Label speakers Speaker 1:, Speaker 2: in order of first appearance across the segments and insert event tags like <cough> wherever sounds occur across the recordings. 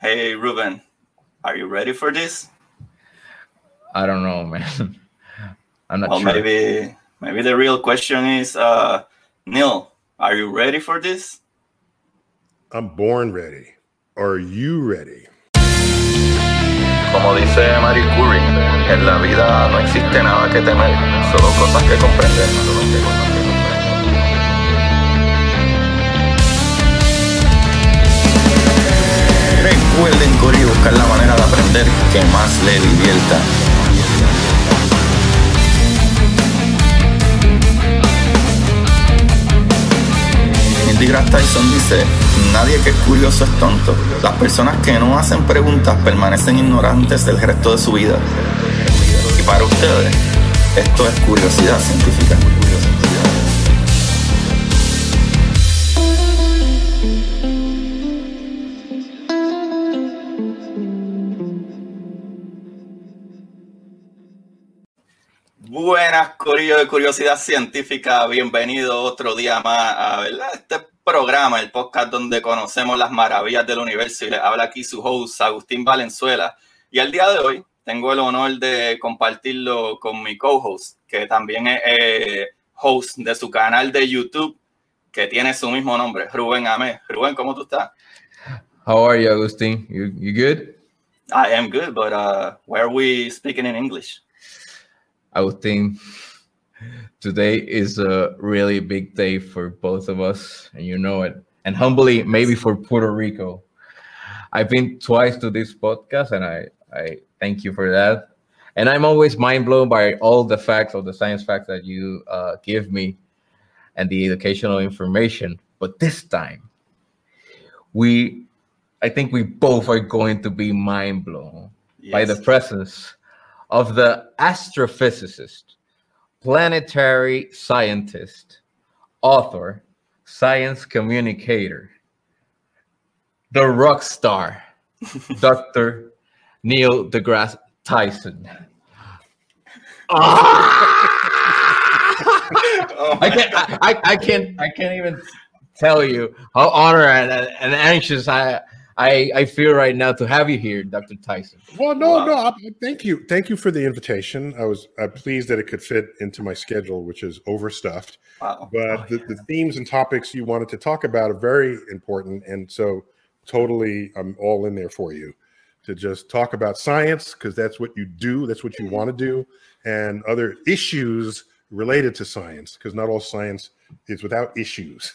Speaker 1: Hey, Ruben, are you ready for this?
Speaker 2: I don't know, man. <laughs> I'm not
Speaker 1: well,
Speaker 2: sure.
Speaker 1: maybe maybe the real question is, uh, Neil, are you ready for this?
Speaker 3: I'm born ready. Are you ready?
Speaker 4: Como dice Marie Curie, en la vida no existe nada que temer, solo cosas que comprender. Recuerden, Cori, buscar la manera de aprender que más le divierta. Neil Tyson dice, nadie que es curioso es tonto. Las personas que no hacen preguntas permanecen ignorantes del resto de su vida. Y para ustedes, esto es curiosidad científica.
Speaker 1: Buenas, Corillo de Curiosidad Científica. Bienvenido otro día más a ¿verdad? este programa, el podcast donde conocemos las maravillas del universo. Y les habla aquí su host, Agustín Valenzuela. Y al día de hoy tengo el honor de compartirlo con mi co-host, que también es eh, host de su canal de YouTube, que tiene su mismo nombre, Rubén Amé. Rubén, ¿cómo tú estás?
Speaker 2: How are you, Agustin? You you good?
Speaker 1: I am good, but uh, why are we speaking in English?
Speaker 2: Agustin, today is a really big day for both of us, and you know it. And humbly, maybe for Puerto Rico. I've been twice to this podcast, and I, I thank you for that. And I'm always mind blown by all the facts, all the science facts that you uh, give me, and the educational information. But this time, we, I think we both are going to be mind blown by the presence of the astrophysicist, planetary scientist, author, science communicator, the rock star, <laughs> Dr. Neil deGrasse Tyson.
Speaker 1: Oh <laughs>
Speaker 2: I can't, I, I, I can't, I can't even tell you how honored and, and anxious I, I, I feel right now to have you here, Dr. Tyson.
Speaker 3: Well, no,
Speaker 1: Wow.
Speaker 3: no. I, thank you, thank you for the invitation. I was uh, pleased that it could fit into my schedule, which is overstuffed.
Speaker 1: Wow.
Speaker 3: But
Speaker 2: Oh,
Speaker 3: the, the themes and topics you wanted to talk about are very important, and so totally, I'm all in there for you to just talk about science because that's what you do, that's what you want to do, and other issues related to science because not all science is without issues.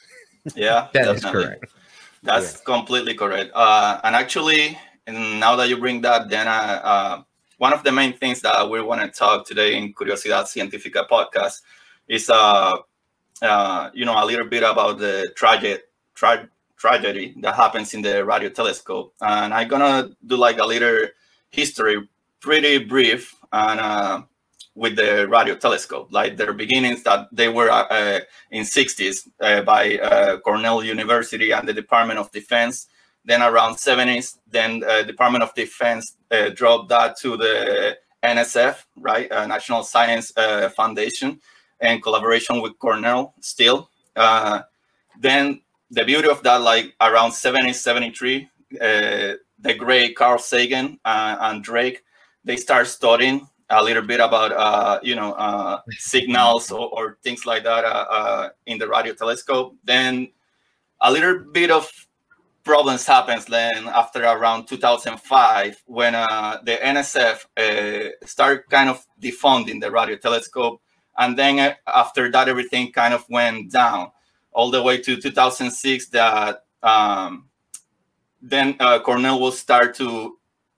Speaker 1: Yeah,
Speaker 2: That is
Speaker 1: definitely.
Speaker 2: correct.
Speaker 1: That's completely correct. Uh, and actually, and now that you bring that, then uh, uh, one of the main things that we want to talk today in Curiosidad Científica podcast is, uh, uh, you know, a little bit about the tragic tra- tragedy that happens in the radio telescope. And I'm gonna do like a little history, pretty brief, and uh, with the radio telescope, like their beginnings that they were uh, uh, in 60s uh, by uh, Cornell University and the Department of Defense. Then around 70s, then uh, Department of Defense uh, dropped that to the NSF, right, National Science Foundation, and collaboration with Cornell still. Then the beauty of that, like around 70, 73, uh, the great Carl Sagan and Drake, they start studying a little bit about uh, you know uh, <laughs> signals or, or things like that uh, uh, in the radio telescope. Then a little bit of problems happens then after around 2005 when uh, the NSF uh, start kind of defunding the radio telescope, and then uh, after that everything kind of went down all the way to 2006 that um, then uh, Cornell will start to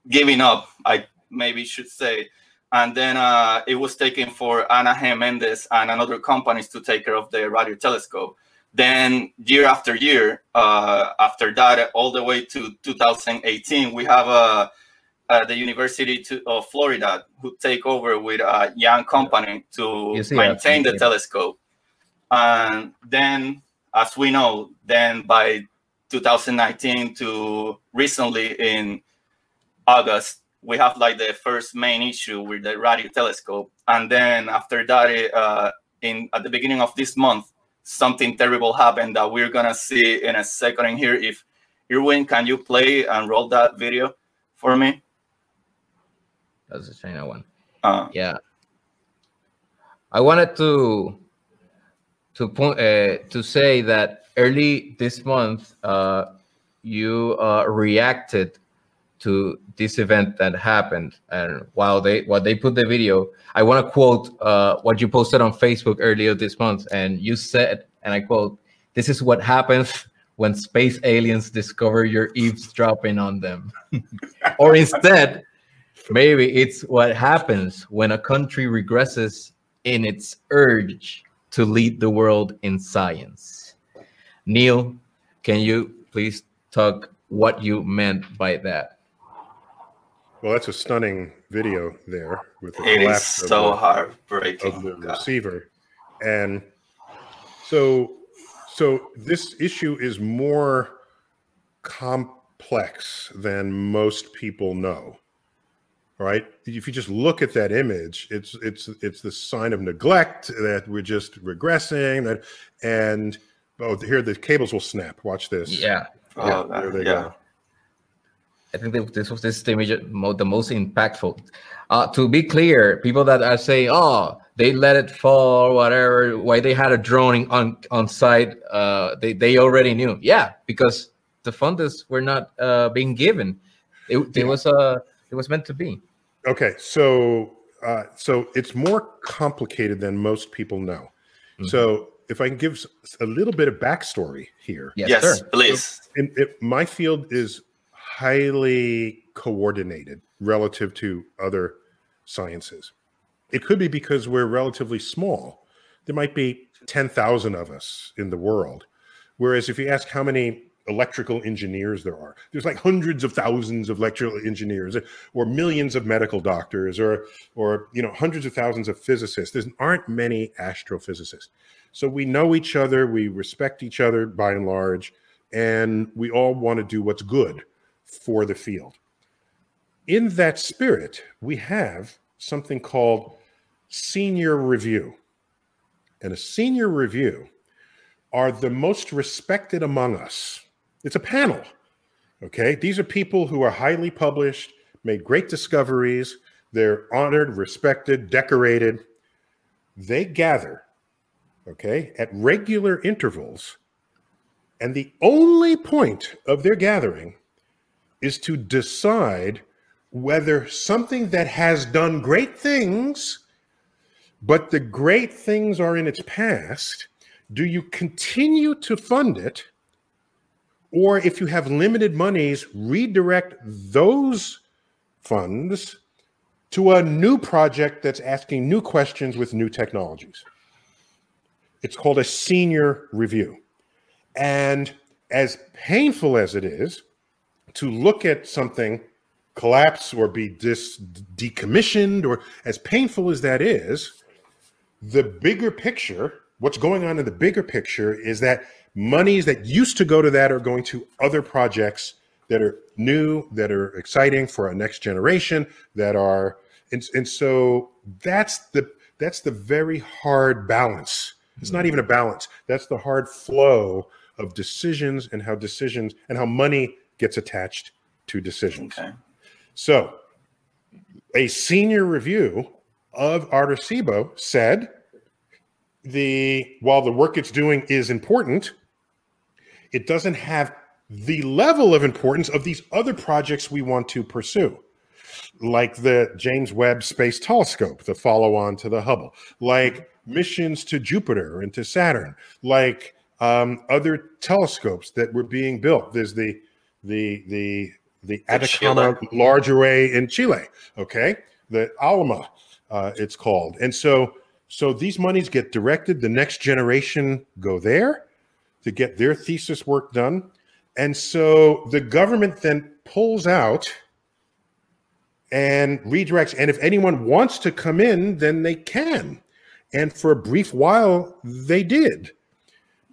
Speaker 1: giving up. I maybe should say and then uh, it was taken for Ana G. Méndez and another companies to take care of the radio telescope. Then year after year, uh, after that, all the way to 2018, we have uh, uh, the University to, of Florida who take over with a young company to
Speaker 2: see,
Speaker 1: maintain the telescope. And then, as we know, then by 2019 to recently in August, we have like the first main issue with the radio telescope, and then after that, uh, in at the beginning of this month, something terrible happened that we're gonna see in a second in here if Irwin, can you play and roll that video for me?
Speaker 2: That's the China one.
Speaker 1: Uh,
Speaker 2: Yeah. I wanted to to point uh, to say that early this month, uh, you uh, reacted to this event that happened, and while they while they put the video, I want to quote uh, what you posted on Facebook earlier this month, and you said, and I quote, "This is what happens." When space aliens discover you're eavesdropping on them, <laughs> or instead, maybe it's what happens when a country regresses in its urge to lead the world in science. Neil, can you please talk what you meant by that?
Speaker 3: Well, that's a stunning video there with the
Speaker 1: it is
Speaker 3: collapse of
Speaker 1: so
Speaker 3: the-
Speaker 1: heartbreaking.
Speaker 3: of the
Speaker 1: God.
Speaker 3: receiver. And so so this issue is more complex than most people know. Right? If you just look at that image, it's it's it's the sign of neglect that we're just regressing that and oh here the cables will snap. Watch this.
Speaker 2: Yeah,
Speaker 1: Oh,
Speaker 3: Yeah,
Speaker 1: God,
Speaker 3: there they
Speaker 1: yeah.
Speaker 3: go.
Speaker 2: I think that this was this is the, major, the most impactful. Uh, to be clear, people that are saying, "Oh, they let it fall," or whatever, why they had a drone on on site, uh, they they already knew. Yeah, because the funders were not uh, being given. It, it
Speaker 3: Yeah.
Speaker 2: was uh, it was meant to be.
Speaker 3: Okay, so uh, so it's more complicated than most people know.
Speaker 2: Mhm.
Speaker 3: So if I can give a little bit of backstory here,
Speaker 2: Yes,
Speaker 1: yes,
Speaker 2: sir.
Speaker 1: please.
Speaker 3: in, it, my field is highly coordinated relative to other sciences. It could be because we're relatively small. There might be 10,000 of us in the world. Whereas if you ask how many electrical engineers there are, there's like hundreds of thousands of electrical engineers or millions of medical doctors or or you know hundreds of thousands of physicists. There aren't many astrophysicists. So we know each other, we respect each other by and large, and we all want to do what's good for the field. In that spirit, we have something called senior review. And a senior review are the most respected among us. It's a panel. Okay. These are people who are highly published, made great discoveries. They're honored, respected, decorated. They gather, okay, at regular intervals. And the only point of their gathering is to decide whether something that has done great things, but the great things are in its past, do you continue to fund it? Or if you have limited monies, redirect those funds to a new project that's asking new questions with new technologies. It's called a senior review. And as painful as it is to look at something collapse or be dis- decommissioned, or as painful as that is, the bigger picture, what's going on in the bigger picture is that monies that used to go to that are going to other projects that are new, that are exciting for our next generation, that are and, and so that's the that's the very hard balance. It's not even a balance. That's the hard flow of decisions and how decisions and how money gets attached to decisions.
Speaker 1: Okay.
Speaker 3: So, a senior review of Arecibo said the while the work it's doing is important, it doesn't have the level of importance of these other projects we want to pursue, like the James Webb Space Telescope, the follow-on to the Hubble, like missions to Jupiter and to Saturn, like um, other telescopes that were being built. There's the the the the Atacama Large Array in Chile. Okay, the Alma, uh, it's called, and so so these monies get directed. The next generation go there to get their thesis work done, and so the government then pulls out and redirects. And if anyone wants to come in, then they can. And for a brief while, they did.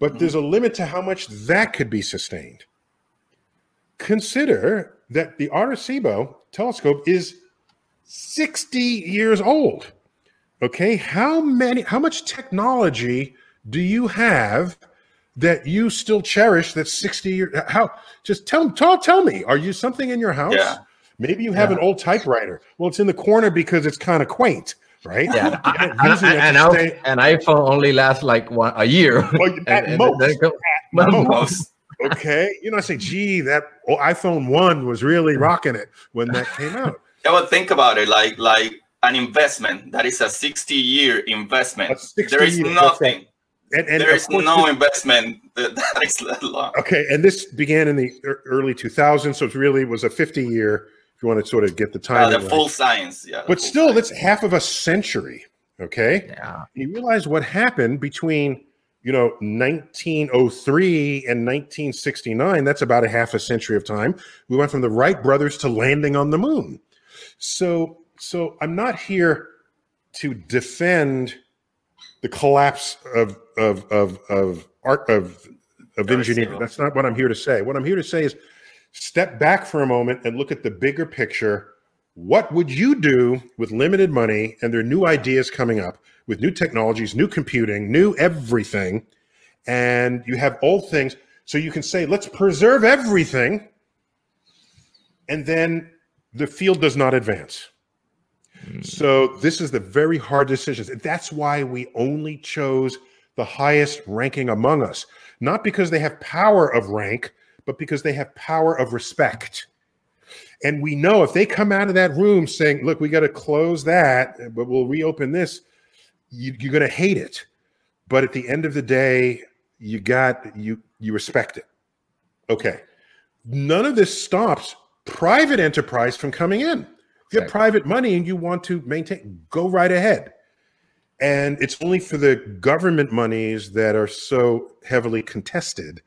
Speaker 3: But there's a limit to how much that could be sustained consider that the Arecibo telescope is 60 years old. Okay, how many how much technology do you have that you still cherish that's 60 years how just tell tell tell me are you something in your house
Speaker 1: Yeah.
Speaker 3: maybe you have
Speaker 2: Yeah.
Speaker 3: an old typewriter well it's in the corner because it's kind of quaint right
Speaker 2: Yeah,
Speaker 3: You're
Speaker 2: and,
Speaker 3: not using
Speaker 2: and, and
Speaker 3: stay-
Speaker 2: an iPhone only lasts like one a year.
Speaker 3: well, <laughs>
Speaker 2: And-
Speaker 3: at
Speaker 2: and
Speaker 3: most,
Speaker 2: then come-
Speaker 3: at <laughs>
Speaker 2: most.
Speaker 3: most. Okay you know i say gee that oh, iphone 1 was really rocking it when that came <laughs> out
Speaker 1: Yeah, but think about it, like like an investment that is a 60 year investment.
Speaker 3: 60
Speaker 1: there is
Speaker 3: year, that's right.
Speaker 1: nothing.
Speaker 3: and, and
Speaker 1: there
Speaker 3: of
Speaker 1: is
Speaker 3: course
Speaker 1: no
Speaker 3: this-
Speaker 1: investment that, <laughs> that is that long.
Speaker 3: Okay, and this began in the early 2000s, so it really was a 50 year. If you want to sort of get the
Speaker 1: Uh,
Speaker 3: time,
Speaker 1: the full science, yeah.
Speaker 3: but still,
Speaker 1: science.
Speaker 3: that's half of a century. Okay,
Speaker 2: Yeah.
Speaker 3: you realize what happened between you know 1903 and 1969. That's about a half a century of time. We went from the Wright brothers to landing on the moon. So, so I'm not here to defend the collapse of of of of art of of engineering. That's not what I'm here to say. What I'm here to say is step back for a moment and look at the bigger picture. What would you do with limited money and there are new ideas coming up with new technologies, new computing, new everything, and you have old things. So you can say, let's preserve everything, and then the field does not advance. Hmm. So this is the very hard decisions. That's why we only chose the highest ranking among us, not because they have power of rank, but because they have power of respect. And we know if they come out of that room saying, "Look, we got to close that, but we'll reopen this," you, you're going to hate it. But at the end of the day, you got you you respect it. Okay. None of this stops private enterprise from coming in. If you have private money and you want to maintain, go right ahead. And it's only for the government monies that are so heavily contested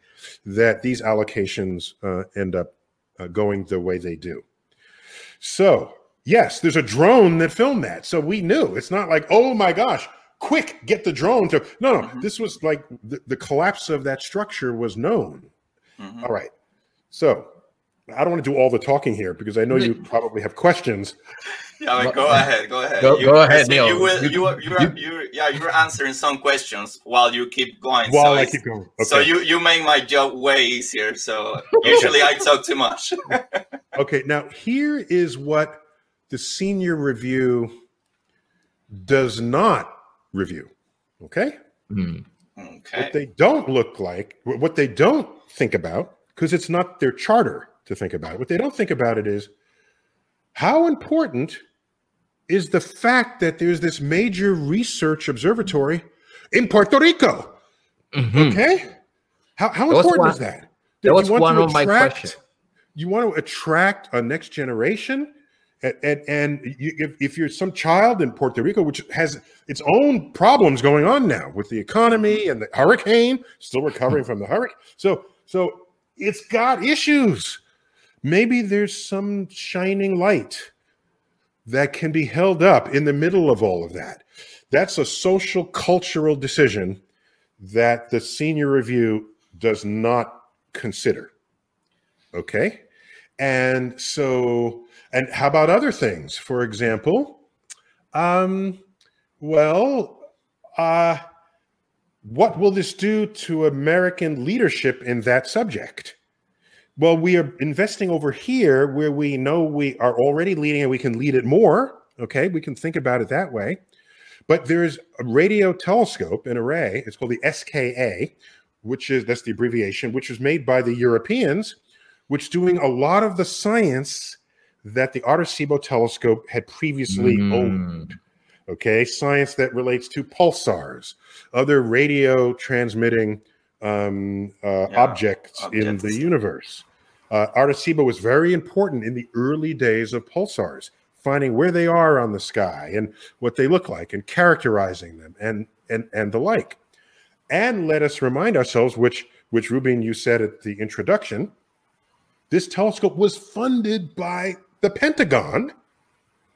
Speaker 3: that these allocations uh, end up uh, going the way they do. So, yes, there's a drone that filmed that. So we knew. It's not like, oh my gosh, quick, get the drone to. No, no, this was like the, the collapse of that structure was known.
Speaker 1: Mhm.
Speaker 3: All right. So I don't want to do all the talking here because I know you <laughs> probably have questions.
Speaker 1: Yeah, but go ahead, go ahead.
Speaker 2: Go- go ahead,
Speaker 1: so
Speaker 2: Neil.
Speaker 1: You will,
Speaker 2: You-
Speaker 1: you, are- you, are, you, yeah, you're answering some questions while you keep going.
Speaker 3: While
Speaker 1: so
Speaker 3: I keep going. Okay.
Speaker 1: So you you make my job way easier. So usually I talk too much. <laughs>
Speaker 3: Okay, now here is what the senior review does not review. Okay?
Speaker 2: Hmm.
Speaker 1: okay.
Speaker 3: What they don't look like, what they don't think about, because it's not their charter to think about. What they don't think about it is how important is the fact that there's this major research observatory in Puerto Rico.
Speaker 2: Mhm.
Speaker 3: Okay? How, how
Speaker 2: That
Speaker 3: important
Speaker 2: one-
Speaker 3: is that?
Speaker 2: that
Speaker 3: you
Speaker 2: was one
Speaker 3: to
Speaker 2: of my questions.
Speaker 3: You want to attract a next generation, and and, and you, if, if you're some child in Puerto Rico, which has its own problems going on now with the economy mm-hmm. and the hurricane, still recovering from the hurricane, so so it's got issues. Maybe there's some shining light that can be held up in the middle of all of that. That's a social cultural decision that the senior review does not consider. Okay. And so, and how about other things? For example, um, well, uh, what will this do to American leadership in that subject? Well, we are investing over here where we know we are already leading and we can lead it more. Okay, we can think about it that way. But there's a radio telescope, an array, it's called the SKA, which is that's the abbreviation, which was made by the Europeans, which doing a lot of the science that the Arecibo telescope had previously
Speaker 2: Mm.
Speaker 3: owned. Okay, science that relates to pulsars, other radio transmitting um, uh,
Speaker 1: Yeah,
Speaker 3: objects, in the universe. Uh, Arecibo was very important in the early days of pulsars, finding where they are on the sky and what they look like, and characterizing them, and and and the like. And let us remind ourselves, which which Ruben you said at the introduction, this telescope was funded by the Pentagon.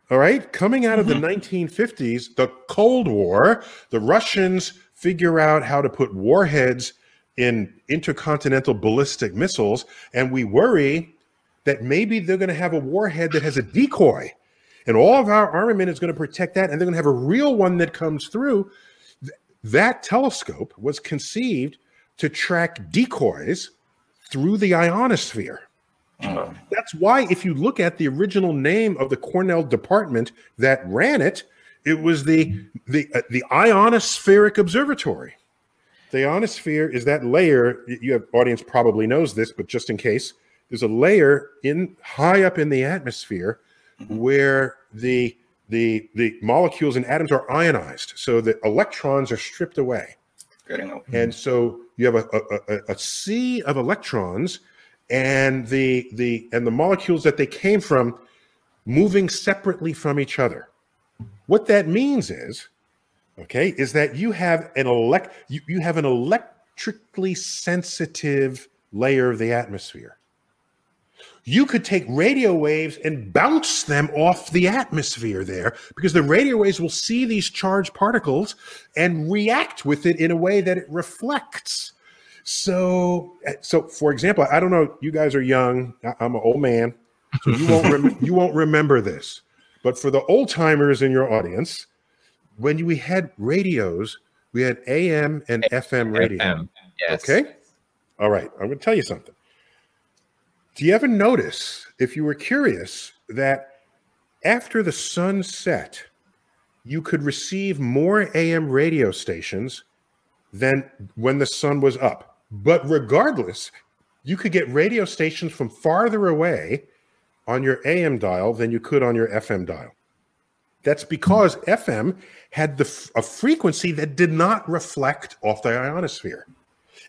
Speaker 3: All right, coming out of the mm-hmm. 1950s, the Cold War, the Russians figure out how to put warheads in intercontinental ballistic missiles, and we worry that maybe they're going to have a warhead that has a decoy, and all of our armament is going to protect that, and they're going to have a real one that comes through. That telescope was conceived to track decoys through the ionosphere.
Speaker 1: Oh.
Speaker 3: That's why, if you look at the original name of the Cornell department that ran it, it was the the uh, the ionospheric observatory. The ionosphere is that layer. You have audience probably knows this, but just in case, there's a layer in high up in the atmosphere where the the the molecules and atoms are ionized, so the electrons are stripped away. And so you have a, a, a, a sea of electrons and the the and the molecules that they came from moving separately from each other. What that means is, okay, is that you have an elect you, you have an electrically sensitive layer of the atmosphere. You could take radio waves and bounce them off the atmosphere there because the radio waves will see these charged particles and react with it in a way that it reflects. So, eh, so for example, I don't know. You guys are young. I'm an old man, so you won't rem- <laughs> you won't remember this. But for the old timers in your audience, when we had radios, we had AM and FM radio.
Speaker 2: FM. Yes.
Speaker 3: Okay. All right. I'm going to tell you something. Do you ever notice, if you were curious, that after the sun set, you could receive more AM radio stations than when the sun was up? But regardless, you could get radio stations from farther away on your AM dial than you could on your FM dial. That's because FM had the a frequency that did not reflect off the ionosphere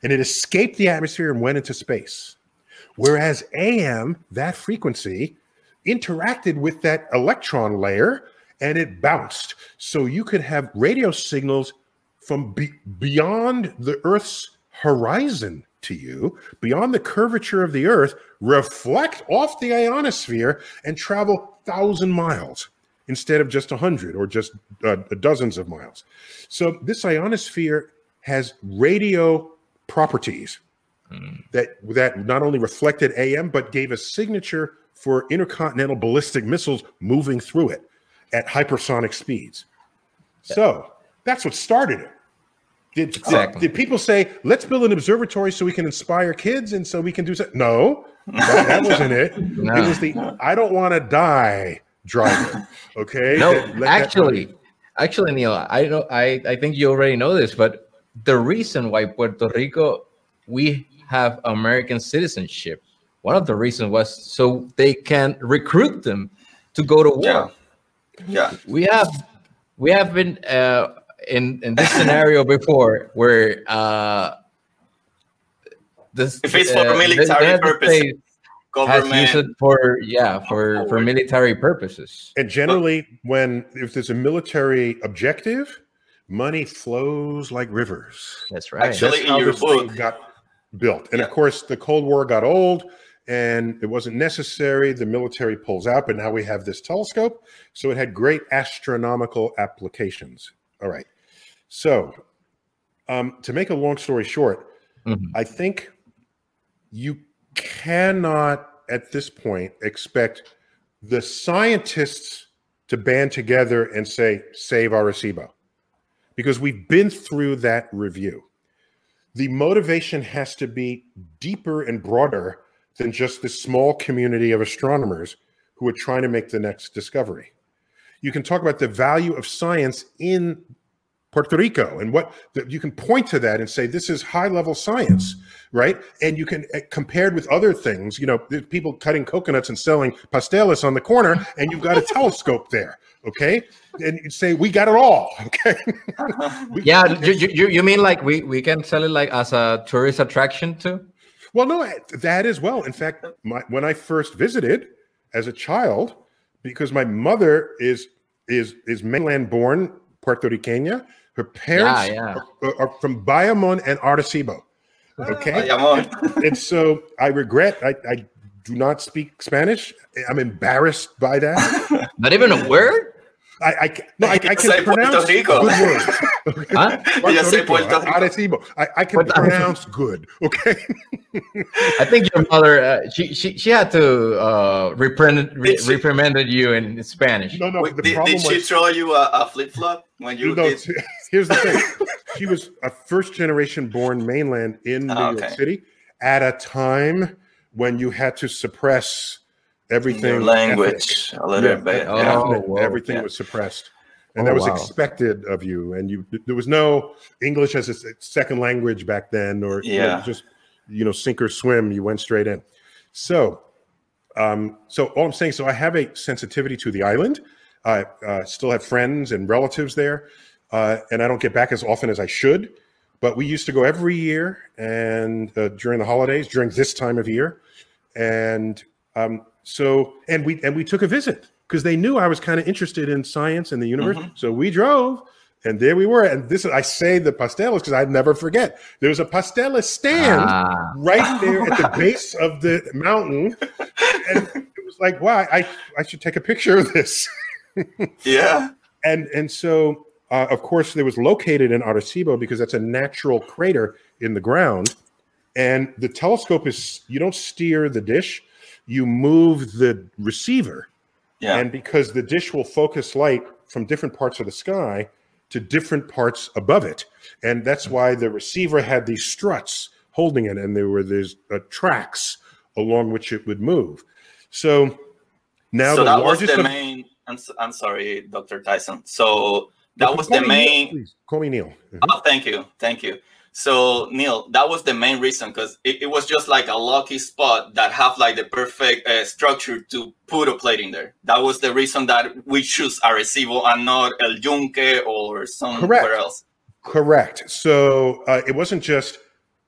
Speaker 3: and it escaped the atmosphere and went into space. Whereas AM, that frequency, interacted with that electron layer and it bounced. So you could have radio signals from be- beyond the Earth's horizon to you, beyond the curvature of the Earth, reflect off the ionosphere and travel thousand miles instead of just a hundred or just uh, dozens of miles. So this ionosphere has radio properties that that not only reflected AM but gave a signature for intercontinental ballistic missiles moving through it at hypersonic speeds. So that's what started it. Did,
Speaker 2: Exactly.
Speaker 3: did people say, let's build an observatory so we can inspire kids and so we can do something? No, that, that wasn't it. <laughs>
Speaker 2: No.
Speaker 3: It was the I don't want to die driver. <laughs> Okay.
Speaker 2: No,
Speaker 3: That- let that-
Speaker 2: actually, actually, Neil, I know, I, I think you already know this, but the reason why Puerto Rico we have American citizenship, one of the reasons was so they can recruit them to go to war.
Speaker 1: Yeah. Yeah.
Speaker 2: We have we have been uh, in in this scenario <laughs> before where uh, this
Speaker 1: If it's for
Speaker 2: uh,
Speaker 1: military
Speaker 2: United
Speaker 1: purpose,
Speaker 2: States has used
Speaker 1: Government.
Speaker 2: it for yeah for for military purposes.
Speaker 3: And generally, when if there's a military objective, money flows like rivers.
Speaker 2: That's right.
Speaker 1: Actually,
Speaker 3: That's
Speaker 1: in
Speaker 3: how
Speaker 1: your
Speaker 3: this thing
Speaker 1: book-
Speaker 3: got built. And of course, the Cold War got old and it wasn't necessary. The military pulls out, but now we have this telescope. So it had great astronomical applications. All right. So, um, to make a long story short,
Speaker 2: Mhm.
Speaker 3: I think you cannot at this point expect the scientists to band together and say, save Arecibo, because we've been through that review. The motivation has to be deeper and broader than just this small community of astronomers who are trying to make the next discovery. You can talk about the value of science in Puerto Rico and what you can point to that and say this is high level science, right? And you can uh, compared with other things, you know, there's people cutting coconuts and selling pasteles on the corner, <laughs> and you've got a telescope there, okay? And you say we got it all, <laughs> okay? We-
Speaker 2: Yeah, you, you, you- you mean like we, we can sell it like as a tourist attraction too?
Speaker 3: Well, no, that as well. In fact, my, when I first visited as a child, because my mother is is is mainland born Puerto Riqueña, her parents
Speaker 2: yeah.
Speaker 3: Are, are from Bayamon and Arecibo. Okay,
Speaker 1: Bayamon. <laughs>
Speaker 3: and so I regret I, I do not speak Spanish. I'm embarrassed by that. <laughs>
Speaker 2: Not even a word?
Speaker 3: I, I no, I, I
Speaker 1: Say
Speaker 3: can
Speaker 1: Puerto
Speaker 3: pronounce
Speaker 1: Rico.
Speaker 3: good words. <laughs>
Speaker 2: Huh?
Speaker 1: You say Puerto Rico.
Speaker 3: Arecibo. I, I can
Speaker 2: Puerto-
Speaker 3: pronounce good. Okay.
Speaker 2: I think your mother, uh, she, she she had to uh, reprimand re-
Speaker 1: she-
Speaker 2: reprimanded you in Spanish.
Speaker 3: No, no.
Speaker 1: Wait,
Speaker 3: the
Speaker 1: did,
Speaker 3: problem
Speaker 1: did she
Speaker 3: was
Speaker 1: throw you a, a flip flop when you
Speaker 3: no,
Speaker 1: did?
Speaker 3: Here's the thing. she was a first generation born mainland in New
Speaker 1: Ah,
Speaker 3: York
Speaker 1: okay.
Speaker 3: City at a time when you had to suppress everything
Speaker 1: Your language a little
Speaker 3: Yeah,
Speaker 1: bit.
Speaker 2: Oh,
Speaker 3: ethnic. everything
Speaker 1: Yeah.
Speaker 3: was suppressed and
Speaker 2: Oh,
Speaker 3: that was
Speaker 2: wow.
Speaker 3: expected of you and you there was no english as a second language back then or you know, just you know sink or swim you went straight in so um so all i'm saying so i have a sensitivity to the island i uh, still have friends and relatives there uh, and i don't get back as often as i should but we used to go every year and uh, during the holidays during this time of year and um, so and we and we took a visit because they knew I was kind of interested in science and the universe. So we drove, and there we were. And this is I say the pastelas because I'd never forget. There was a pastela stand
Speaker 2: Ah,
Speaker 3: right there at the <laughs> base of the mountain, and it was like, wow, I I should take a picture of this. <laughs>
Speaker 1: Yeah.
Speaker 3: and and so uh, of course it was located in Arecibo because that's a natural crater in the ground and the telescope is you don't steer the dish you move the receiver
Speaker 1: Yeah.
Speaker 3: and because the dish will focus light from different parts of the sky to different parts above it and that's why the receiver had these struts holding it and there were these uh, tracks along which it would move so now
Speaker 1: so
Speaker 3: the
Speaker 1: that was the main. I'm, I'm sorry, Dr. Tyson. So that was the
Speaker 3: Neil,
Speaker 1: main.
Speaker 3: please. Call me Neil. Mhm.
Speaker 1: Oh, thank you, thank you. So Neil, that was the main reason because it, it was just like a lucky spot that have like the perfect uh, structure to put a plate in there. That was the reason that we choose Arecibo and not El Yunque or somewhere
Speaker 3: Correct.
Speaker 1: else.
Speaker 3: Correct. So uh, it wasn't just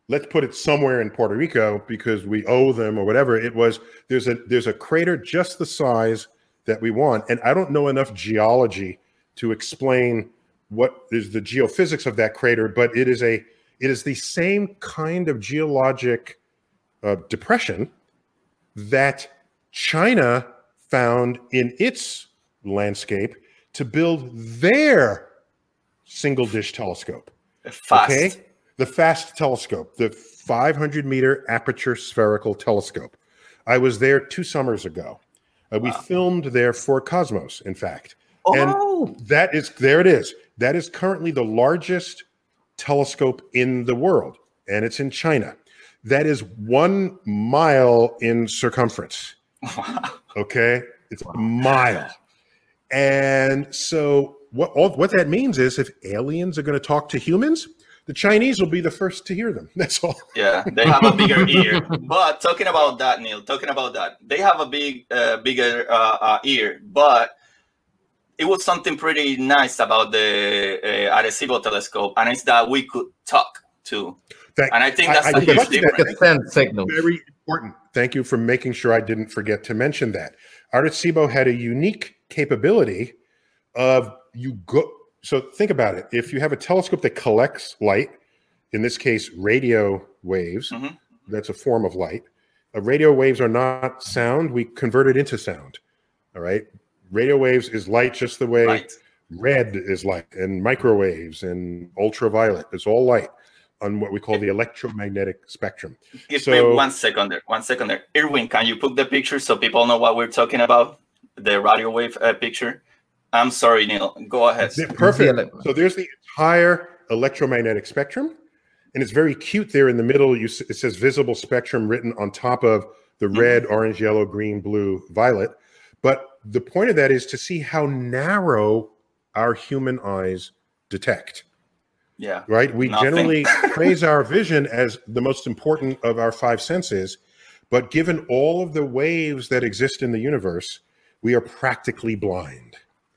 Speaker 3: let's put it somewhere in Puerto Rico because we owe them or whatever. It was there's a there's a crater just the size that we want, and I don't know enough geology to explain what is the geophysics of that crater, but it is a it is the same kind of geologic uh, depression that China found in its landscape to build their single dish telescope.
Speaker 1: Fast.
Speaker 3: Okay. The FAST telescope, the 500 meter aperture spherical telescope. I was there two summers ago. Uh, we filmed there for Cosmos, in fact. And
Speaker 1: Oh,
Speaker 3: that is, there it is. That is currently the largest telescope in the world, and it's in China. That is one mile in circumference. Okay. It's a mile. And so what all, what that means is if aliens are going to talk to humans, the Chinese will be the first to hear them. <laughs> That's all.
Speaker 1: yeah, they have a bigger ear. But talking about that, Neil, talking about that, they have a big, uh, bigger uh, uh, ear. But it was something pretty nice about the uh, Arecibo telescope, and it's that we could talk too.
Speaker 3: That-
Speaker 1: And I think that's
Speaker 3: I
Speaker 1: a huge
Speaker 3: got that.
Speaker 1: difference.
Speaker 3: very important. Thank you for making sure I didn't forget to mention that. Arecibo had a unique capability of you go. So think about it. If you have a telescope that collects light, in this case, radio waves,
Speaker 1: Mhm.
Speaker 3: that's a form of light. Uh, radio waves are not sound. We convert it into sound. All right. Radio waves is light just the way
Speaker 1: Right.
Speaker 3: red is light, and microwaves and ultraviolet is all light on what we call the electromagnetic spectrum.
Speaker 1: Give
Speaker 3: So-
Speaker 1: me one second there. One second there. Irwin, can you put the picture so people know what we're talking about? The radio wave uh, picture. I'm sorry, Neil. Go ahead.
Speaker 3: Perfect. So there's the entire electromagnetic spectrum, and it's very cute there in the middle. You s- it says visible spectrum written on top of the red, orange, yellow, green, blue, violet. But the point of that is to see how narrow our human eyes detect.
Speaker 1: Yeah.
Speaker 3: Right? We
Speaker 1: Nothing.
Speaker 3: generally <laughs> praise our vision as the most important of our five senses, but given all of the waves that exist in the universe, we are practically blind.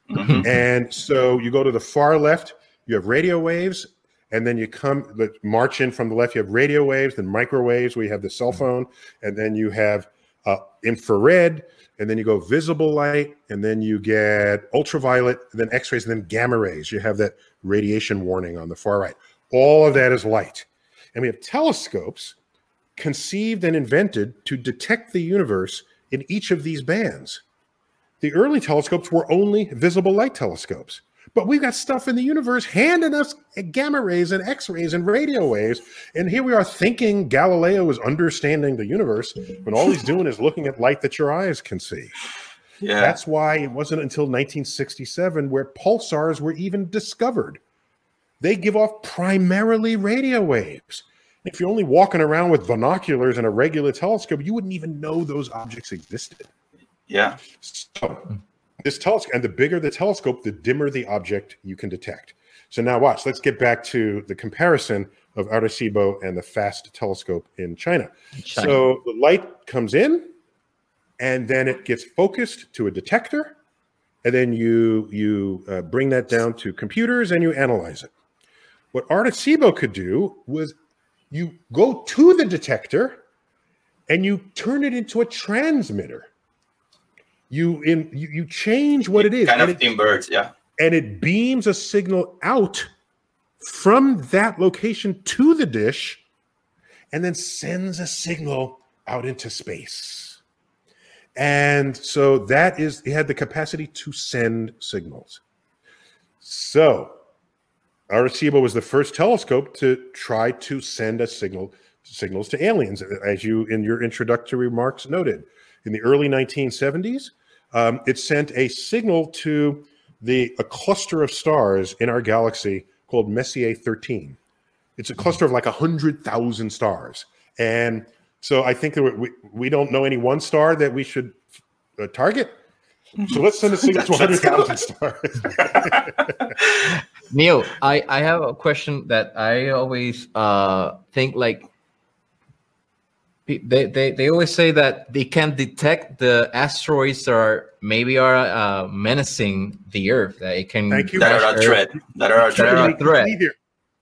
Speaker 1: Mhm.
Speaker 3: And so you go to the far left, you have radio waves, and then you come, march in from the left, you have radio waves, then microwaves, where you have the cell phone, and then you have uh, infrared, and then you go visible light, and then you get ultraviolet, then X rays, and then gamma rays. You have that radiation warning on the far right. All of that is light. And we have telescopes conceived and invented to detect the universe in each of these bands. The early telescopes were only visible light telescopes. But we've got stuff in the universe handing us gamma rays and X rays and radio waves. And here we are thinking Galileo is understanding the universe when all he's doing is looking at light that your eyes can see.
Speaker 1: Yeah.
Speaker 3: That's why it wasn't until 1967 where pulsars were even discovered. they give off primarily radio waves. If you're only walking around with binoculars and a regular telescope, you wouldn't even know those objects existed.
Speaker 1: Yeah.
Speaker 3: So this telescope, and the bigger the telescope, the dimmer the object you can detect. So now watch, let's get back to the comparison of Arecibo and the FAST telescope in China.
Speaker 2: China.
Speaker 3: So the light comes in and then it gets focused to a detector and then you you uh, bring that down to computers and you analyze it. What Arecibo could do was you go to the detector and you turn it into a transmitter. You in you, you change what it is
Speaker 1: Kind
Speaker 3: and
Speaker 1: of
Speaker 3: it,
Speaker 1: inverts. Yeah.
Speaker 3: and it beams a signal out from that location to the dish and then sends a signal out into space. And so that is, it had the capacity to send signals. So Arecibo was the first telescope to try to send a signal signals to aliens, as you in your introductory remarks noted. In the early 1970s, um, it sent a signal to the a cluster of stars in our galaxy called Messier 13. It's a cluster of like a hundred thousand stars, and so I think that we we don't know any one star that we should uh, target. So let's send a signal to <laughs> 100,000 stars. <laughs>
Speaker 2: Neil, I, I have a question that I always uh, think like pe- they, they, they always say that they can detect the asteroids that are maybe are uh, menacing the Earth. That it can
Speaker 3: Thank you.
Speaker 1: That are a threat. That are a
Speaker 2: That
Speaker 1: threat.
Speaker 2: are a threat.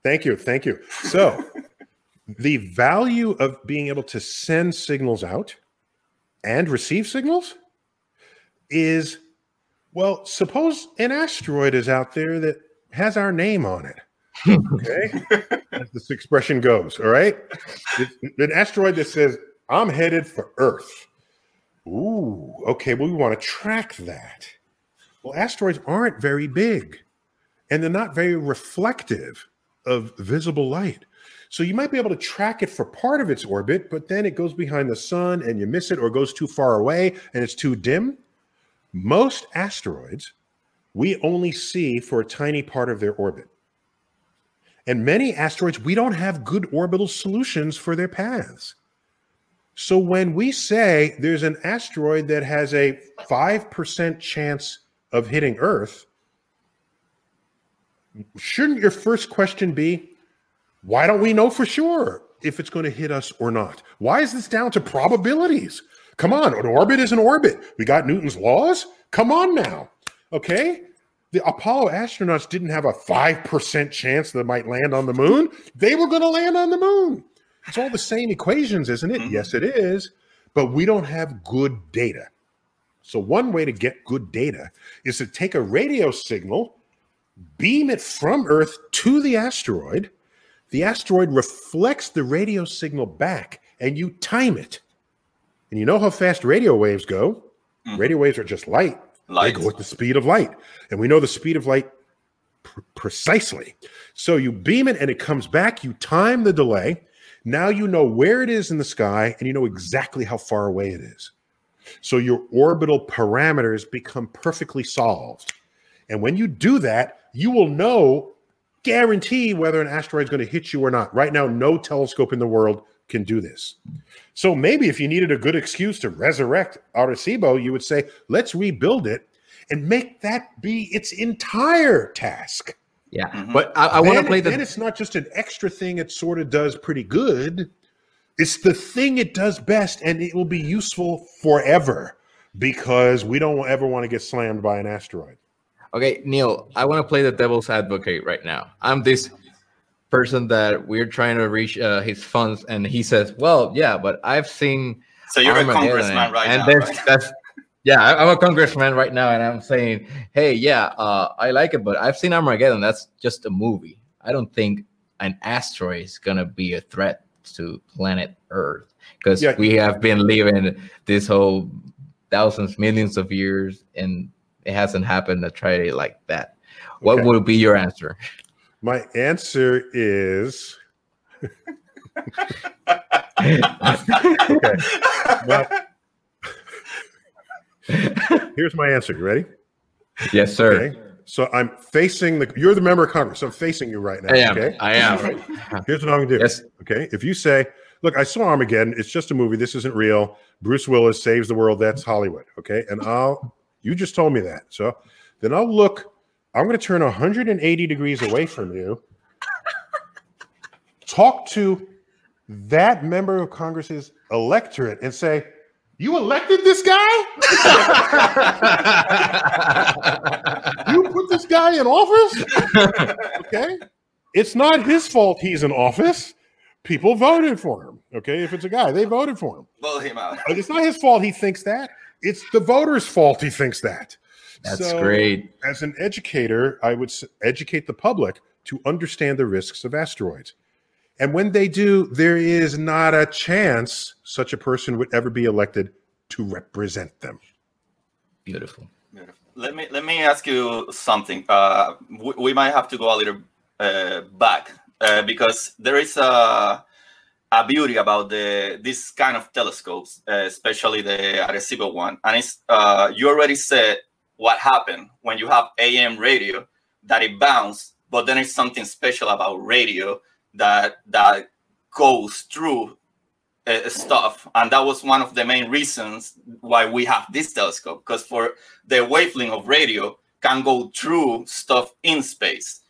Speaker 3: Thank you. Thank you. So, <laughs> the value of being able to send signals out and receive signals is well, suppose an asteroid is out there that has our name on it. Okay. <laughs> As this expression goes. All right. It's an asteroid that says, I'm headed for Earth. Ooh, okay. Well, we want to track that. Well, asteroids aren't very big and they're not very reflective of visible light. So you might be able to track it for part of its orbit, but then it goes behind the sun and you miss it or goes too far away and it's too dim. Most asteroids we only see for a tiny part of their orbit. And many asteroids, we don't have good orbital solutions for their paths. So when we say there's an asteroid that has a 5% chance of hitting Earth, shouldn't your first question be why don't we know for sure if it's going to hit us or not? Why is this down to probabilities? Come on, an orbit is an orbit. We got Newton's laws. Come on now. Okay? The Apollo astronauts didn't have a 5% chance that it might land on the moon. They were going to land on the moon. It's all the same equations, isn't it?
Speaker 1: Mhm.
Speaker 3: Yes, it is. But we don't have good data. So, one way to get good data is to take a radio signal, beam it from Earth to the asteroid. The asteroid reflects the radio signal back, and you time it. And you know how fast radio waves go?
Speaker 1: Mhm.
Speaker 3: Radio waves are just light.
Speaker 1: Light.
Speaker 3: They go at the speed of light. And we know the speed of light pr- precisely. So you beam it and it comes back. You time the delay. Now you know where it is in the sky and you know exactly how far away it is. So your orbital parameters become perfectly solved. And when you do that, you will know, guarantee whether an asteroid is going to hit you or not. Right now, no telescope in the world can do this. So maybe if you needed a good excuse to resurrect Arecibo, you would say, let's rebuild it and make that be its entire task.
Speaker 2: Yeah,
Speaker 1: Mhm.
Speaker 2: but I, I want to
Speaker 3: Then-
Speaker 2: play
Speaker 3: Then
Speaker 2: the.
Speaker 3: it's not just an extra thing it sort of does pretty good. It's the thing it does best, and it will be useful forever because we don't ever want to get slammed by an asteroid.
Speaker 2: Okay, Neil, I want to play the devil's advocate right now. I'm this person that we're trying to reach uh, his funds, and he says, "Well, yeah, but I've seen."
Speaker 1: So you're a congressman right
Speaker 2: and
Speaker 1: now.
Speaker 2: that's,
Speaker 1: right?
Speaker 2: that's yeah, I- I'm a congressman right now, and I'm saying, hey, yeah, uh, I like it, but I've seen Armageddon. That's just a movie. I don't think an asteroid is gonna be a threat to planet Earth because
Speaker 3: Yeah.
Speaker 2: we have been living this whole thousands, millions of years, and it hasn't happened a tragedy like that. What
Speaker 3: Okay.
Speaker 2: would be your answer?
Speaker 3: My answer is well, here's my answer. You ready?
Speaker 2: yes, sir.
Speaker 3: Okay. So I'm facing the. You're the member of Congress. So I'm facing you right now.
Speaker 2: I am.
Speaker 3: Okay.
Speaker 2: I am.
Speaker 3: Here's what I'm gonna do.
Speaker 2: Yes.
Speaker 3: Okay. If you say, "Look, I saw Armageddon. It's just a movie. This isn't real. Bruce Willis saves the world. That's Hollywood." Okay. And I'll. You just told me that. So then I'll look. I'm going to turn 180 degrees away from you. Talk to that member of Congress's electorate and say, "You elected this guy? <laughs> you put this guy in office?" okay. It's not his fault he's in office. People voted for him. Okay. If it's a guy, they voted for him.
Speaker 1: Vote him out.
Speaker 3: It's not his fault he thinks that. It's the voters' fault he thinks that.
Speaker 2: That's
Speaker 3: So,
Speaker 2: great.
Speaker 3: As an educator, I would educate the public to understand the risks of asteroids. And when they do, there is not a chance such a person would ever be elected to represent them.
Speaker 2: Beautiful.
Speaker 1: Let me let me ask you something. Uh, we, we might have to go a little uh, back uh, because there is a a beauty about the this kind of telescopes, uh, especially the Arecibo one. And it's uh, you already said what happened when you have AM radio that it bounced, but then it's something special about radio that that goes through uh, stuff, and that was one of the main reasons why we have this telescope. Because for the wavelength of radio can go through stuff in space,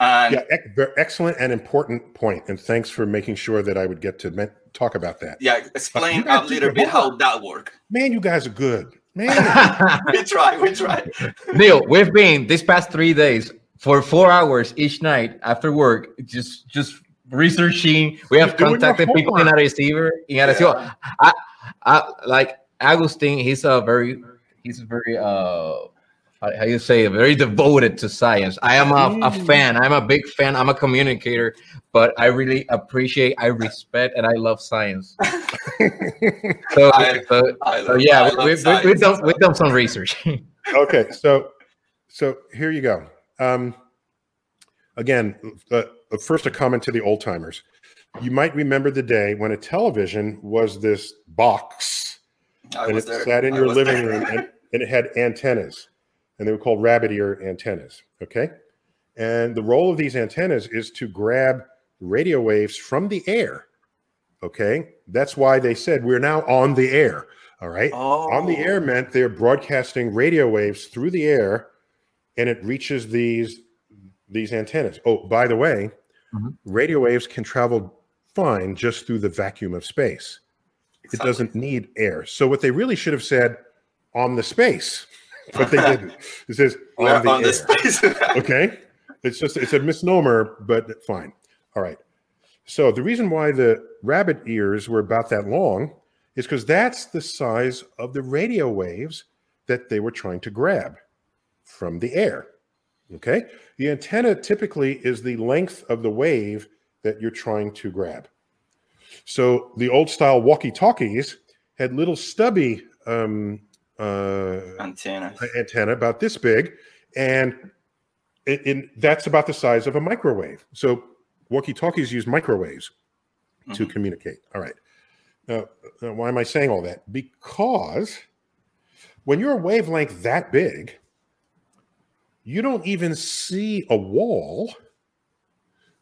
Speaker 1: and
Speaker 3: Yeah, ec- excellent and important point. And thanks for making sure that I would get to talk about that.
Speaker 1: yeah, explain
Speaker 3: guys
Speaker 1: a little bit how that work.
Speaker 3: Man, you guys are good. Man, <laughs>
Speaker 1: We try, we try. <laughs>
Speaker 2: Neil, we've been this past three days for four hours each night after work, just just researching. We have
Speaker 3: You're
Speaker 2: contacted people in
Speaker 3: homework.
Speaker 2: Arecibo. In Arecibo, I, I like Agustin. He's a very, he's very uh, how how you say, very devoted to science. I am a, a
Speaker 3: Mm.
Speaker 2: fan. I'm a big fan. I'm a communicator, but I really appreciate, I respect, and I love science. <laughs> So,
Speaker 1: I-
Speaker 2: so,
Speaker 1: I
Speaker 2: so yeah, we,
Speaker 1: love
Speaker 2: we, we,
Speaker 1: science
Speaker 2: we've done we've done some research. <laughs>
Speaker 3: okay, so so here you go. Um, again, uh, first a comment to the old timers. You might remember the day when a television was this box
Speaker 1: I
Speaker 3: and
Speaker 1: was
Speaker 3: it
Speaker 1: there.
Speaker 3: sat in
Speaker 1: I
Speaker 3: your living
Speaker 1: there.
Speaker 3: room and, and it had antennas and they were called rabbit ear antennas okay? And the role of these antennas is to grab radio waves from the air okay? That's why they said we're now on the air all right?
Speaker 1: Oh,
Speaker 3: on the air meant they're broadcasting radio waves through the air and it reaches these these antennas. Oh by the way
Speaker 2: Mhm.
Speaker 3: radio waves can travel fine just through the vacuum of space. It doesn't need air. So what they really should have said on the space, but they didn't. It says <laughs> on the
Speaker 1: on
Speaker 3: air.
Speaker 1: the space. <laughs>
Speaker 3: okay, it's just it's a misnomer, but fine. All right. So the reason why the rabbit ears were about that long is because that's the size of the radio waves that they were trying to grab from the air. Okay, the antenna typically is the length of the wave that you're trying to grab. So the old style walkie talkies had little stubby um, uh,
Speaker 1: Antenna.
Speaker 3: antenna about this big, and it, it- that's about the size of a microwave. So walkie talkies use microwaves to
Speaker 1: Mhm.
Speaker 3: communicate. All right. Now, uh, why am I saying all that? Because when you're a wavelength that big, you don't even see a wall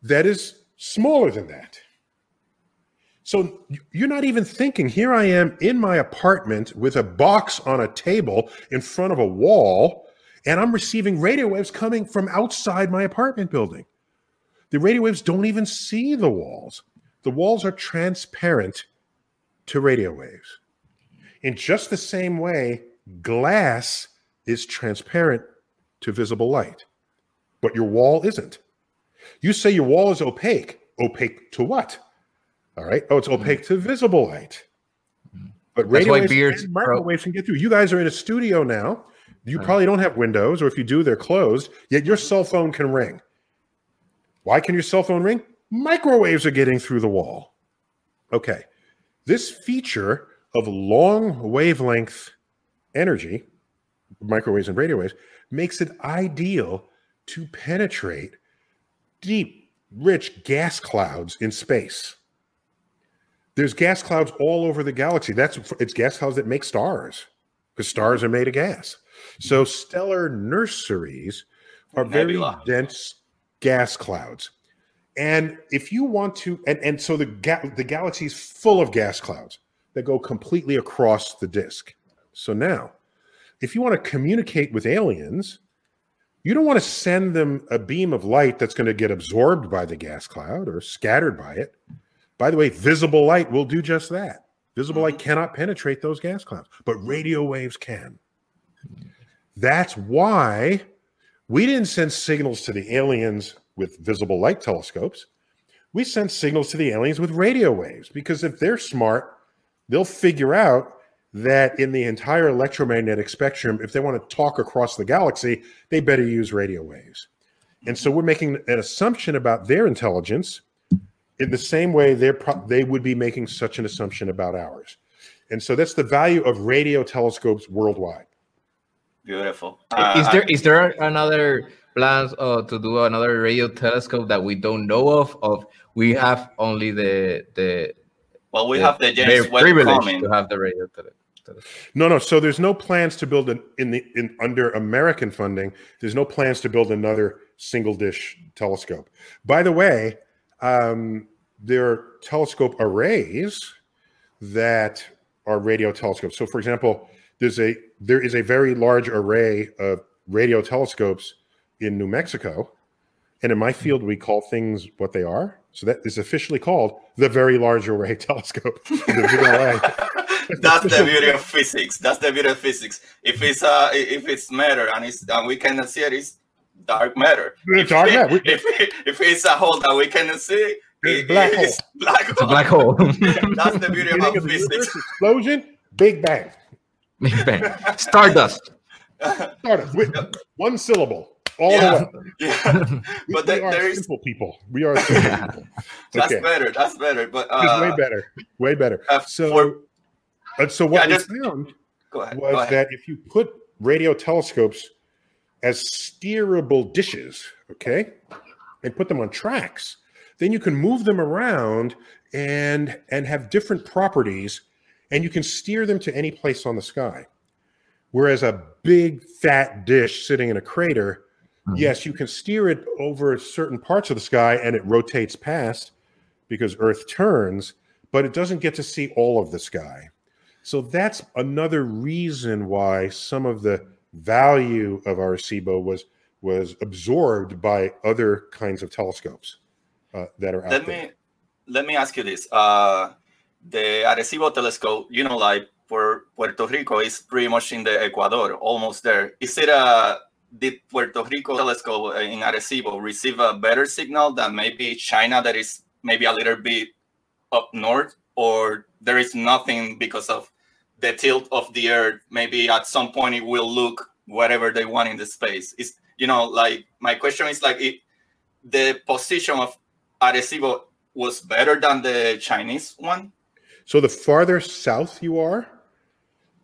Speaker 3: that is smaller than that. So you're not even thinking, here I am in my apartment with a box on a table in front of a wall, and I'm receiving radio waves coming from outside my apartment building. The radio waves don't even see the walls. The walls are transparent to radio waves. In just the same way, glass is transparent to visible light, but your wall isn't. You say your wall is opaque. Opaque to what? All right. Oh, it's opaque to visible light. Mm-hmm. But
Speaker 2: That's
Speaker 3: radio waves
Speaker 2: beards
Speaker 3: and microwaves can get through. You guys are in a studio now. You probably don't have windows, or if you do, they're closed. Yet your cell phone can ring. Why can your cell phone ring? Microwaves are getting through the wall. Okay. This feature of long wavelength energy, microwaves and radio waves, makes it ideal to penetrate deep, rich gas clouds in space. There's gas clouds all over the galaxy. That's it's gas clouds that make stars because stars are made of gas. So stellar nurseries are very
Speaker 1: Nebula.
Speaker 3: dense gas clouds. And if you want to, and, and so the ga- the galaxy is full of gas clouds that go completely across the disk. So now, if you want to communicate with aliens, you don't want to send them a beam of light that's going to get absorbed by the gas cloud or scattered by it. By the way, visible light will do just that. Visible light mm-hmm. cannot penetrate those gas clouds, but radio waves can. That's why we didn't send signals to the aliens with visible light telescopes. We sent signals to the aliens with radio waves because if they're smart, they'll figure out that in the entire electromagnetic spectrum, if they want to talk across the galaxy, they better use radio waves. And so we're making an assumption about their intelligence in the same way they're pro- they would be making such an assumption about ours. And so that's the value of radio telescopes worldwide.
Speaker 1: Beautiful.
Speaker 2: is
Speaker 1: Uh,
Speaker 2: there is there another plans uh, to do another radio telescope that we don't know of? Of we have only the the
Speaker 1: well, we
Speaker 2: the
Speaker 1: have the James Webb
Speaker 2: privilege
Speaker 1: coming.
Speaker 2: to have the radio telescope.
Speaker 3: No, no. So there's no plans to build an in the in under American funding. There's no plans to build another single dish telescope. By the way, um, there are telescope arrays that are radio telescopes. So, for example, there's a there is a very large array of radio telescopes in New Mexico, and in my field we call things what they are. So that is officially called the Very Large Array <laughs> Telescope. the VLA. <laughs>
Speaker 1: That's the beauty of physics. That's the beauty of physics. If it's uh, if it's matter and it's and we cannot see it, it's dark matter.
Speaker 3: It's dark
Speaker 1: If-
Speaker 3: matter.
Speaker 1: If, <laughs> if it's a hole that we cannot see,
Speaker 3: It's black
Speaker 1: hole. <laughs> black
Speaker 2: It's a
Speaker 1: hole.
Speaker 2: black hole. <laughs>
Speaker 1: That's the beauty
Speaker 3: Beginning
Speaker 1: about
Speaker 3: of the universe,
Speaker 1: physics.
Speaker 3: explosion, Big Bang.
Speaker 2: Big Bang. Stardust.
Speaker 3: Start with one syllable. All
Speaker 1: Yeah.
Speaker 3: the way. <laughs>
Speaker 1: Yeah, but
Speaker 3: we
Speaker 1: there,
Speaker 3: are
Speaker 1: there is
Speaker 3: simple people. We are simple people.
Speaker 1: that's
Speaker 3: Okay.
Speaker 1: better. That's better. But
Speaker 3: It's
Speaker 1: uh,
Speaker 3: way better. Way better.
Speaker 1: uh,
Speaker 3: So,
Speaker 1: for-
Speaker 3: uh, so what
Speaker 1: Yeah,
Speaker 3: we
Speaker 1: just-
Speaker 3: found
Speaker 1: ahead.
Speaker 3: was
Speaker 1: go ahead.
Speaker 3: that if you put radio telescopes as steerable dishes, okay, and put them on tracks, then you can move them around and and have different properties, and you can steer them to any place on the sky. Whereas a big fat dish sitting in a crater,
Speaker 2: Mhm.
Speaker 3: yes, you can steer it over certain parts of the sky and it rotates past because Earth turns, but it doesn't get to see all of the sky. So that's another reason why some of the value of Arecibo was was absorbed by other kinds of telescopes uh, that are out
Speaker 1: let
Speaker 3: there.
Speaker 1: me let me ask you this. Uh the arecibo telescope you know like for puerto rico is pretty much in the ecuador almost there. Is it a did puerto rico telescope uh, in arecibo receive a better signal than maybe china that is maybe a little bit up north? Or there is nothing because of the tilt of the earth? Maybe at some point it will look whatever they want in the space. Is you know like my question is like it, the position of Arecibo was better than the Chinese one.
Speaker 3: So the farther south you are,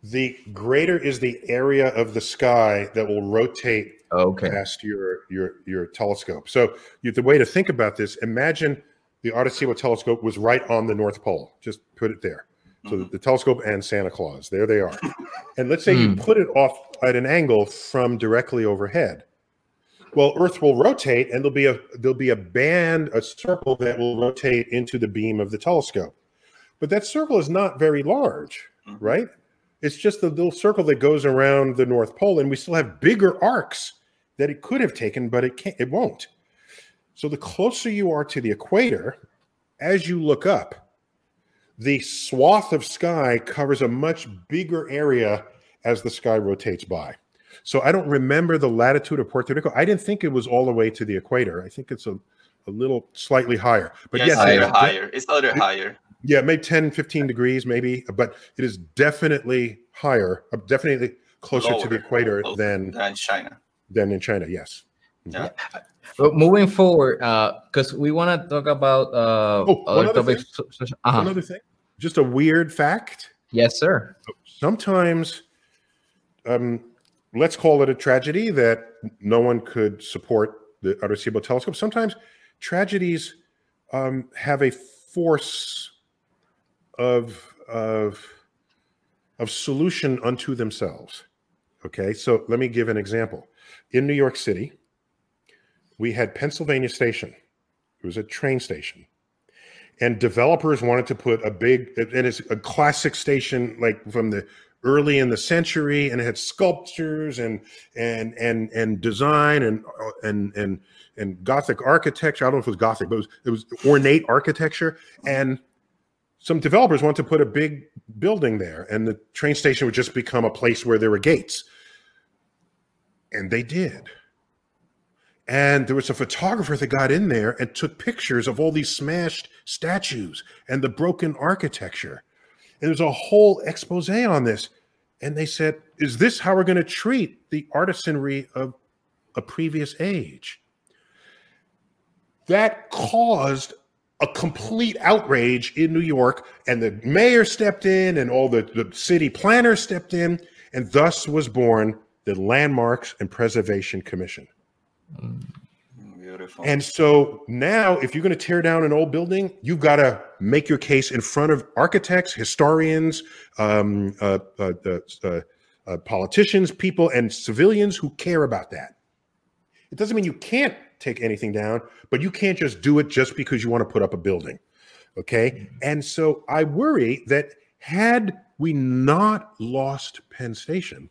Speaker 3: the greater is the area of the sky that will rotate
Speaker 2: Okay.
Speaker 3: past your your your telescope. So you, the way to think about this: imagine the Arecibo telescope was right on the North Pole. Just put it there. So
Speaker 1: Mhm.
Speaker 3: the telescope and Santa Claus, there they are. <laughs> and let's say you
Speaker 2: Hmm.
Speaker 3: put it off at an angle from directly overhead. Well, Earth will rotate, and there'll be a there'll be a band, a circle that will rotate into the beam of the telescope. But that circle is not very large,
Speaker 1: Mhm.
Speaker 3: right? It's just the little circle that goes around the North Pole, and we still have bigger arcs that it could have taken, but it can't. It won't. So the closer you are to the equator, as you look up, the swath of sky covers a much bigger area as the sky rotates by. So I don't remember the latitude of Puerto Rico. I didn't think it was all the way to the equator. I think it's a, a little slightly higher. But
Speaker 1: yes,
Speaker 3: yes,
Speaker 1: a
Speaker 3: it
Speaker 1: little
Speaker 3: is-
Speaker 1: higher. It's a little higher.
Speaker 3: yeah, maybe 10, 15 degrees, maybe, but it is definitely higher, uh, definitely closer to the equator than
Speaker 1: than China.
Speaker 3: than in China. Yes.
Speaker 1: Yeah.
Speaker 2: But moving forward, because we want to talk about uh,
Speaker 3: Oh, one
Speaker 2: other
Speaker 3: other
Speaker 2: topics. so- so- uh-huh.
Speaker 3: Another thing, just a weird fact.
Speaker 2: Yes, sir.
Speaker 3: Sometimes, um, let's call it a tragedy that no one could support the Arecibo telescope. Sometimes tragedies um, have a force of of of solution unto themselves. Okay, so let me give an example. In New York City, we had Pennsylvania Station. It was a train station. And developers wanted to put a big, and it's a classic station like from the early in the century, and it had sculptures and and and and design and uh, and and and Gothic architecture. I don't know if it was Gothic, but it was, it was ornate architecture. And some developers want to put a big building there, and the train station would just become a place where there were gates. And they did. And there was a photographer that got in there and took pictures of all these smashed statues and the broken architecture. And there's a whole expose on this. And they said, Is this how we're going to treat the artisanry of a previous age? That caused a complete outrage in New York. And the mayor stepped in, and all the, the city planners stepped in. And thus was born the Landmarks and Preservation Commission. Mm.
Speaker 1: Beautiful.
Speaker 3: And so now, if you're going to tear down an old building, you've got to make your case in front of architects, historians, um, uh, uh, uh, uh, politicians, people, and civilians who care about that. It doesn't mean you can't take anything down, but you can't just do it just because you want to put up a building. Okay. And so I worry that had we not lost Penn Station,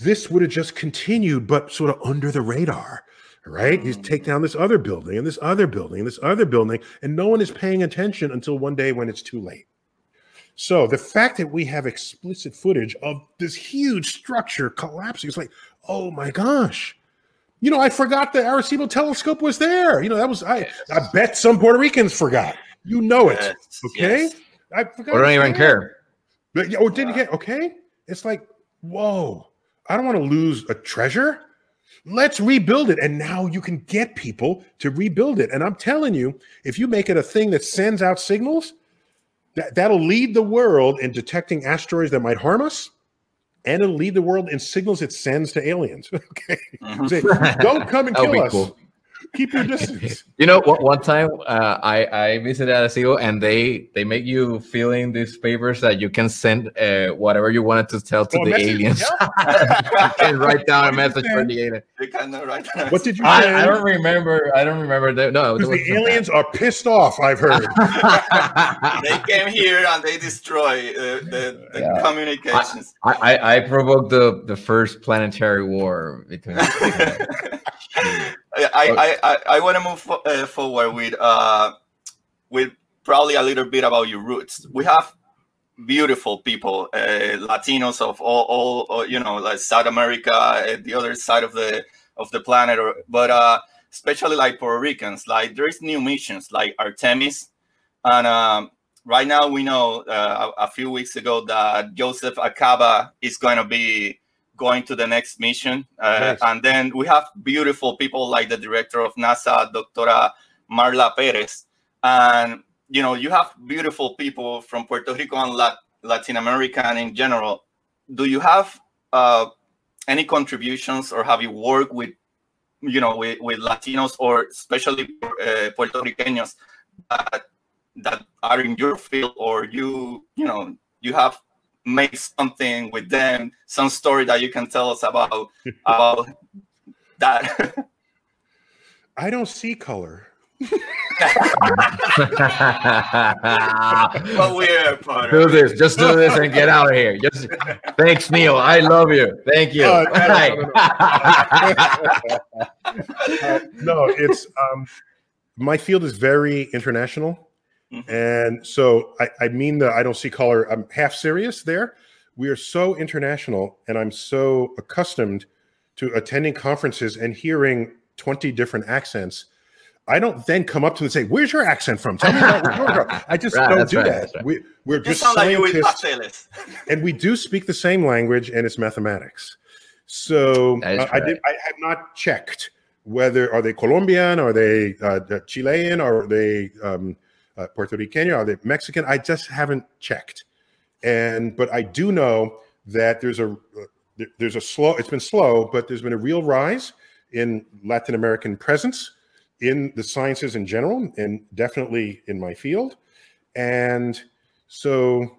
Speaker 3: this would have just continued, but sort of under the radar, right? You oh, take down this other building and this other building and this other building, and no one is paying attention until one day when it's too late. So the fact that we have explicit footage of this huge structure collapsing, it's like, oh my gosh. You know, I forgot the Arecibo telescope was there. You know, that was I I bet some Puerto Ricans forgot. You know it.
Speaker 1: Yes,
Speaker 3: Okay.
Speaker 1: yes.
Speaker 3: I forgot.
Speaker 2: I don't even care.
Speaker 3: But yeah, or didn't get okay. It's like, whoa, I don't want to lose a treasure. Let's rebuild it. And now you can get people to rebuild it. And I'm telling you, if you make it a thing that sends out signals, that, that'll lead the world in detecting asteroids that might harm us. And it'll lead the world in signals it sends to aliens. <laughs> Okay.
Speaker 1: Mhm.
Speaker 3: Say, don't come and kill us.
Speaker 2: cool.
Speaker 3: Keep your distance. <laughs>
Speaker 2: You know, one, one time uh, I I visited Arecibo and they they make you fill in these papers that you can send uh, whatever you wanted to tell to
Speaker 3: Oh,
Speaker 2: the
Speaker 3: message,
Speaker 2: aliens.
Speaker 3: yeah. <laughs>
Speaker 2: you can write down a
Speaker 3: What <laughs> did you
Speaker 2: message for the alien.
Speaker 1: You cannot write that.
Speaker 3: What did you
Speaker 2: I,
Speaker 3: say?
Speaker 2: I don't remember. I don't remember. The, no,
Speaker 3: Because the
Speaker 2: was-
Speaker 3: aliens are pissed off, I've heard.
Speaker 1: they came here and they destroy uh, the, the
Speaker 2: Yeah.
Speaker 1: communications.
Speaker 2: I, I, I provoked the, the first planetary war between.
Speaker 1: I, I, I, I want to move fo- uh, forward with uh, with probably a little bit about your roots. We have beautiful people, uh, Latinos of all, all, all, you know, like South America, uh, the other side of the of the planet, or, but uh, especially like Puerto Ricans. Like there is new missions like Artemis, and um, right now we know uh, a, a few weeks ago that Joseph Acaba is going to be going to the next mission. Uh,
Speaker 3: Nice.
Speaker 1: And then we have beautiful people like the director of NASA, Doctora Marla Perez. And, you know, you have beautiful people from Puerto Rico and Lat- Latin America and in general. Do you have uh, any contributions or have you worked with, you know, with, with Latinos or especially uh, Puerto Ricanos that, that are in your field or you, you know, you have make something with them, some story that you can tell us about <laughs> about that.
Speaker 3: I don't see color. <laughs>
Speaker 1: but we're part
Speaker 2: do
Speaker 1: of it.
Speaker 2: this. Just do this and get out of here. Just thanks, Neil. I love you. Thank you.
Speaker 3: Oh, no, no,
Speaker 2: Bye. <laughs>
Speaker 3: Uh, no, it's um, my field is very international,
Speaker 1: Mhm.
Speaker 3: and so I, I mean that I don't see color. I'm half serious there. We are so international, and I'm so accustomed to attending conferences and hearing 20 different accents. I don't then come up to them and say, "Where's your accent from? Tell me about where you're from." I just <laughs>
Speaker 2: Right,
Speaker 3: don't do
Speaker 2: right,
Speaker 3: that.
Speaker 2: right.
Speaker 3: We, we're just
Speaker 1: like with
Speaker 3: scientists
Speaker 1: pasteles. <laughs>
Speaker 3: and we do speak the same language and it's mathematics so uh, i did i have not checked whether are they colombian are they uh, chilean are they um, uh, puerto rican are they mexican i just haven't checked and but i do know that there's a uh, there's a slow it's been slow but there's been a real rise in latin american presence in the sciences in general and definitely in my field and so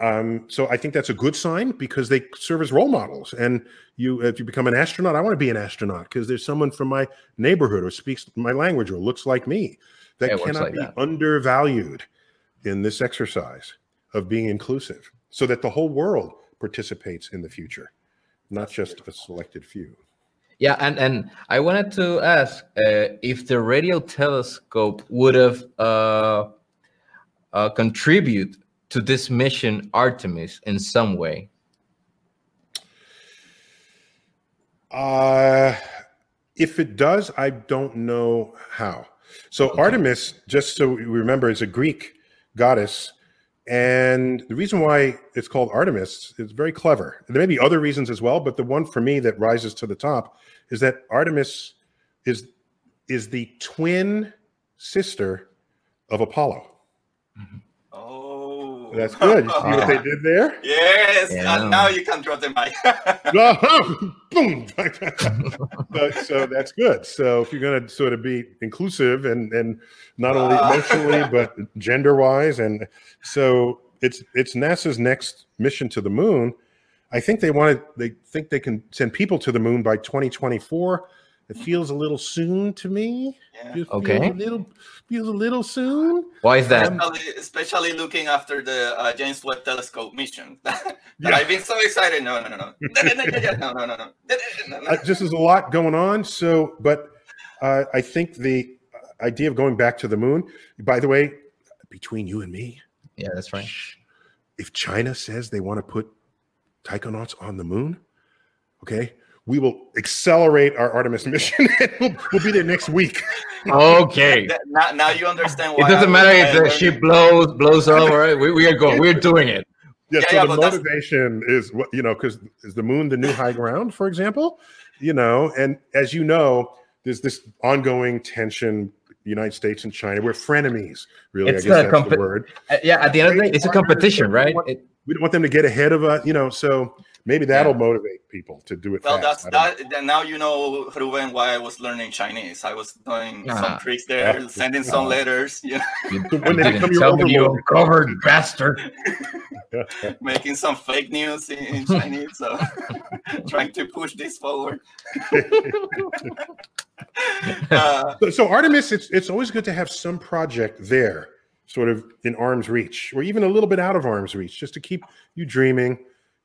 Speaker 3: um, so I think that's a good sign because they serve as role models. And you, if you become an astronaut, I want to be an astronaut because there's someone from my neighborhood who speaks my language or looks like me. That
Speaker 2: it
Speaker 3: cannot
Speaker 2: like
Speaker 3: be
Speaker 2: that.
Speaker 3: undervalued in this exercise of being inclusive, so that the whole world participates in the future, not just a selected few.
Speaker 2: Yeah, and and I wanted to ask uh, if the radio telescope would have uh, uh, contribute to this mission Artemis in some way.
Speaker 3: Uh, if it does, I don't know how. So
Speaker 2: Okay.
Speaker 3: Artemis, just so we remember, is a Greek goddess, and the reason why it's called Artemis is very clever. There may be other reasons as well, but the one for me that rises to the top is that Artemis is is the twin sister of Apollo.
Speaker 1: Oh,
Speaker 3: That's good. You see what they did there? <laughs>
Speaker 1: Yes,
Speaker 2: Yeah.
Speaker 1: and now you can drop the mic. <laughs> <laughs>
Speaker 3: boom. But- so that's good. So if you're going to sort of be inclusive and and not only
Speaker 1: Ah.
Speaker 3: emotionally but gender wise, and so it's it's NASA's next mission to the moon. I think they want to. They think they can send people to the moon by 2024. It feels a little soon to me.
Speaker 1: Yeah.
Speaker 3: Feels,
Speaker 2: okay.
Speaker 3: Feels a little feels a little soon.
Speaker 2: Why is that?
Speaker 1: Especially, especially looking after the uh, James Webb Telescope mission. <laughs>
Speaker 3: yeah.
Speaker 1: I've been so excited. No, no, no, no, no, no, no, no.
Speaker 3: uh, just as a lot going on. So, but uh, I think the uh, idea of going back to the moon. By the way, between you and me.
Speaker 2: Yeah, that's right.
Speaker 3: If China says they want to put taikonauts on the moon, okay, we will accelerate our Artemis mission. <laughs> we'll, we'll be there next week.
Speaker 2: Okay.
Speaker 1: That- Now, now you understand
Speaker 2: It doesn't
Speaker 1: I-
Speaker 2: matter if the ship blows blows up. Right? We, we are going. We're <laughs> doing it.
Speaker 3: Yeah,
Speaker 1: Yeah,
Speaker 3: so
Speaker 1: yeah,
Speaker 3: the
Speaker 1: but that's-
Speaker 3: motivation is what you know, because is the moon the new high ground, for example? You know, and as you know, there's this ongoing tension. United States and China, we're frenemies. Really,
Speaker 2: It's
Speaker 3: I guess that's
Speaker 2: compa-
Speaker 3: the word.
Speaker 2: Uh, yeah. At the end of the day, it's a competition, right? It,
Speaker 3: We don't want them to get ahead of us, you know. So maybe that'll motivate people to do it.
Speaker 1: Well,
Speaker 3: fast.
Speaker 1: that's
Speaker 3: I don't
Speaker 1: that. Then now you know, Ruben, why I was learning Chinese. I was doing
Speaker 2: Ah.
Speaker 1: some tricks there,
Speaker 3: Yeah.
Speaker 1: sending some letters, you know,
Speaker 2: you <laughs>
Speaker 3: So when they
Speaker 2: didn't
Speaker 3: become your
Speaker 2: tell me you
Speaker 3: overlord-
Speaker 2: uncovered bastard. <laughs>
Speaker 1: making some fake news in, in Chinese, so <laughs> trying to push this forward. uh,
Speaker 3: So, so Artemis, it's it's always good to have some project there, sort of in arm's reach, or even a little bit out of arm's reach, just to keep you dreaming,